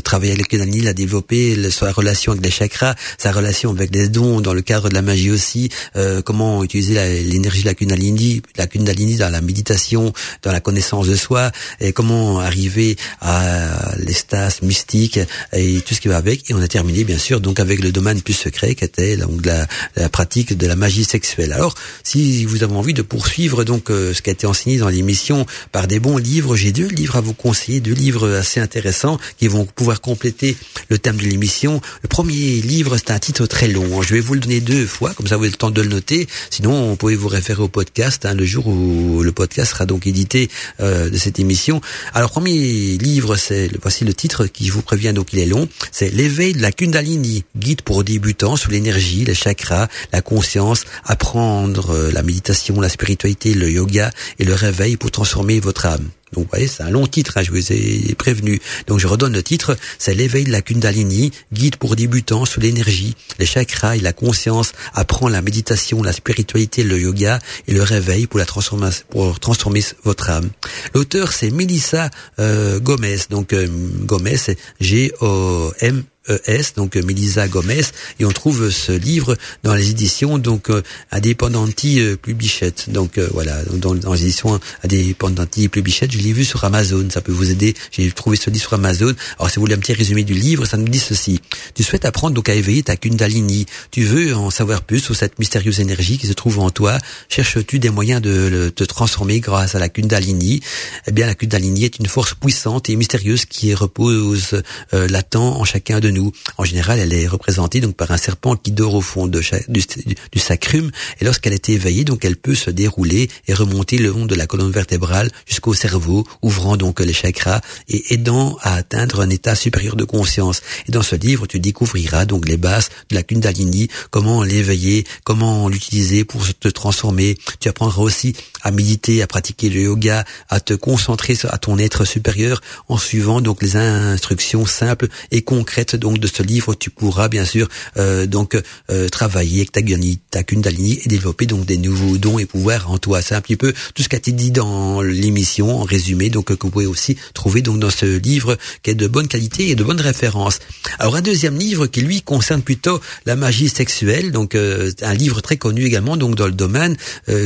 travailler avec la Kundalini, la développer, sa relation avec les chakras, sa relation avec les dons dans le cadre de la magie aussi, euh, comment utiliser l'énergie de la Kundalini, la Kundalini dans la méditation, dans la connaissance de soi, et comment arriver à l'estase mystique et tout ce qui va avec. Et on a terminé bien sûr donc avec le domaine plus secret qui était donc la, la pratique de la magie sexuelle. Alors si vous avez envie de poursuivre donc euh, ce qui a été enseigné dans l'émission par des bons livres, j'ai deux livres à vous conseiller, deux livres assez intéressants qui vont pouvoir compléter le thème de l'émission. Le premier livre, c'est un titre très long. Je vais vous le donner deux fois, comme ça vous avez le temps de le noter. Sinon, on pouvez vous référer au podcast, hein, le jour où le podcast sera donc édité euh, de cette émission. Alors, premier livre, c'est voici le titre qui vous prévient, donc il est long. C'est l'éveil de la Kundalini, guide pour débutants sur l'énergie, les chakras, la conscience, apprendre euh, la méditation, la spiritualité, le yoga et le réveil pour transformer votre âme. Donc vous voyez, c'est un long titre, hein, je vous ai prévenu. Donc je redonne le titre, c'est l'éveil de la Kundalini, guide pour débutants sur l'énergie, les chakras et la conscience, apprend la méditation, la spiritualité, le yoga et le réveil pour la transformer, pour transformer votre âme. L'auteur c'est Melissa euh, Gomez, donc euh, Gomez c'est G-O-M ES, donc euh, Melissa Gomez, et on trouve ce livre dans les éditions donc euh, Independenti euh, Publichette. Donc voilà, dans, dans les éditions Independenti Publichette, je l'ai vu sur Amazon, ça peut vous aider. J'ai trouvé ce livre sur Amazon. Alors si vous voulez un petit résumé du livre, ça nous dit ceci. Tu souhaites apprendre donc à éveiller ta Kundalini. Tu veux en savoir plus sur cette mystérieuse énergie qui se trouve en toi. Cherches-tu des moyens de te transformer grâce à la Kundalini? Eh bien, la Kundalini est une force puissante et mystérieuse qui repose latent en chacun de nous En général, elle est représentée donc par un serpent qui dort au fond de du, sacrum, et lorsqu'elle est éveillée, donc elle peut se dérouler et remonter le long de la colonne vertébrale jusqu'au cerveau, ouvrant donc les chakras et aidant à atteindre un état supérieur de conscience. Et dans ce livre, tu découvriras donc les bases de la Kundalini, comment l'éveiller, comment l'utiliser pour te transformer. Tu apprendras aussi à méditer, à pratiquer le yoga, à te concentrer à ton être supérieur en suivant donc les instructions simples et concrètes donc de ce livre, tu pourras bien sûr euh, donc euh, travailler avec ta, ta Kundalini et développer donc des nouveaux dons et pouvoirs en toi. C'est un petit peu tout ce qui a été dit dans l'émission en résumé, donc que vous pouvez aussi trouver donc dans ce livre qui est de bonne qualité et de bonne référence. Alors un deuxième livre qui lui concerne plutôt la magie sexuelle, donc euh, un livre très connu également donc dans le domaine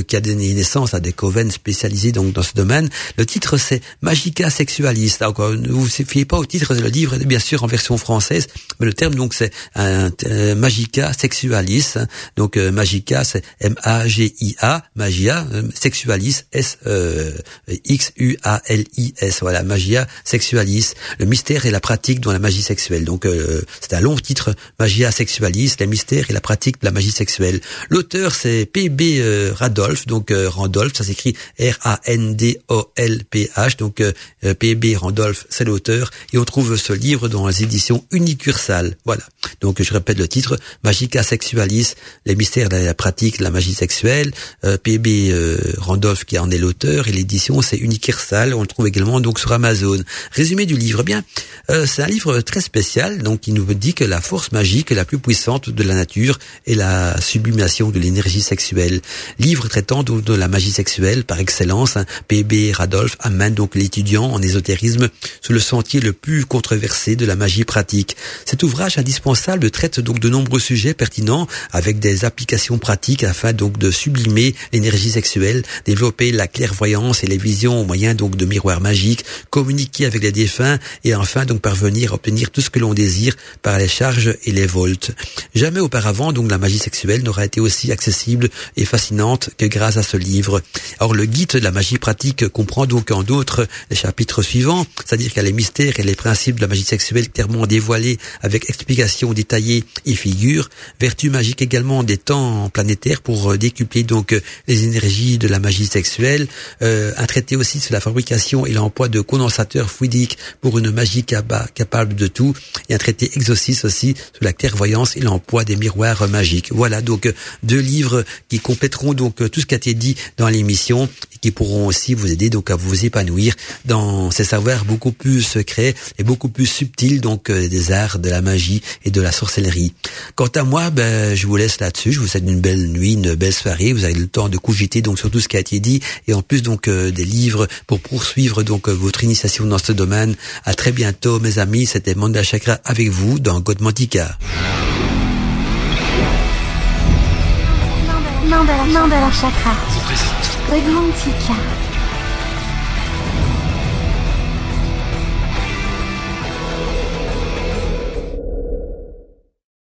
qui a donné naissance à des coven spécialisés donc dans ce domaine. Le titre c'est Magica Sexualiste. Alors, ne vous fiez pas au titre, le livre bien sûr en version française mais le terme donc c'est un, magica sexualis. Donc euh, magica c'est M A G I A magia euh, sexualis S euh, X U A L I S. Voilà magia sexualis. Le mystère et la pratique dans la magie sexuelle. Donc c'est un long titre magia sexualis, les mystères et la pratique de la magie sexuelle. L'auteur c'est P B Radolph. Donc Randolph ça s'écrit R A N D O L P H. Donc P B Randolph c'est l'auteur et on trouve ce livre dans les éditions uniques Voilà. Donc je répète le titre Magica Sexualis, les mystères de la pratique de la magie sexuelle. Euh, PB euh, Randolph qui en est l'auteur et l'édition c'est Universal. On le trouve également donc sur Amazon. Résumé du livre. Eh bien, euh, c'est un livre très spécial. Donc il nous dit que la force magique la plus puissante de la nature est la sublimation de l'énergie sexuelle. Livre traitant donc de la magie sexuelle par excellence. Hein. PB Randolph amène donc l'étudiant en ésotérisme sur le sentier le plus controversé de la magie pratique. Cet ouvrage indispensable traite donc de nombreux sujets pertinents avec des applications pratiques afin donc de sublimer l'énergie sexuelle, développer la clairvoyance et les visions au moyen donc de miroirs magiques, communiquer avec les défunts et enfin donc parvenir à obtenir tout ce que l'on désire par les charges et les volts. Jamais auparavant donc la magie sexuelle n'aura été aussi accessible et fascinante que grâce à ce livre. Or le guide de la magie pratique comprend donc en d'autres les chapitres suivants, c'est-à-dire qu'il y a les mystères et les principes de la magie sexuelle clairement dévoilés avec explication détaillée et figure. Vertu magique également des temps planétaires pour décupler donc les énergies de la magie sexuelle. un traité aussi sur la fabrication et l'emploi de condensateurs fluidiques pour une magie capable de tout. Et un traité exorciste aussi sur la clairvoyance et l'emploi des miroirs magiques. Voilà donc deux livres qui compléteront donc tout ce qui a été dit dans l'émission et qui pourront aussi vous aider donc à vous épanouir dans ces savoirs beaucoup plus secrets et beaucoup plus subtils donc euh, des arts de la magie et de la sorcellerie. Quant à moi, ben je vous laisse là-dessus. Je vous souhaite une belle nuit, une belle soirée. Vous avez le temps de cogiter donc sur tout ce qui a été dit et en plus donc euh, des livres pour poursuivre donc euh, votre initiation dans ce domaine. À très bientôt, mes amis. C'était Manda Chakra avec vous dans Godmantica. Mandala Chakra. Godmantica.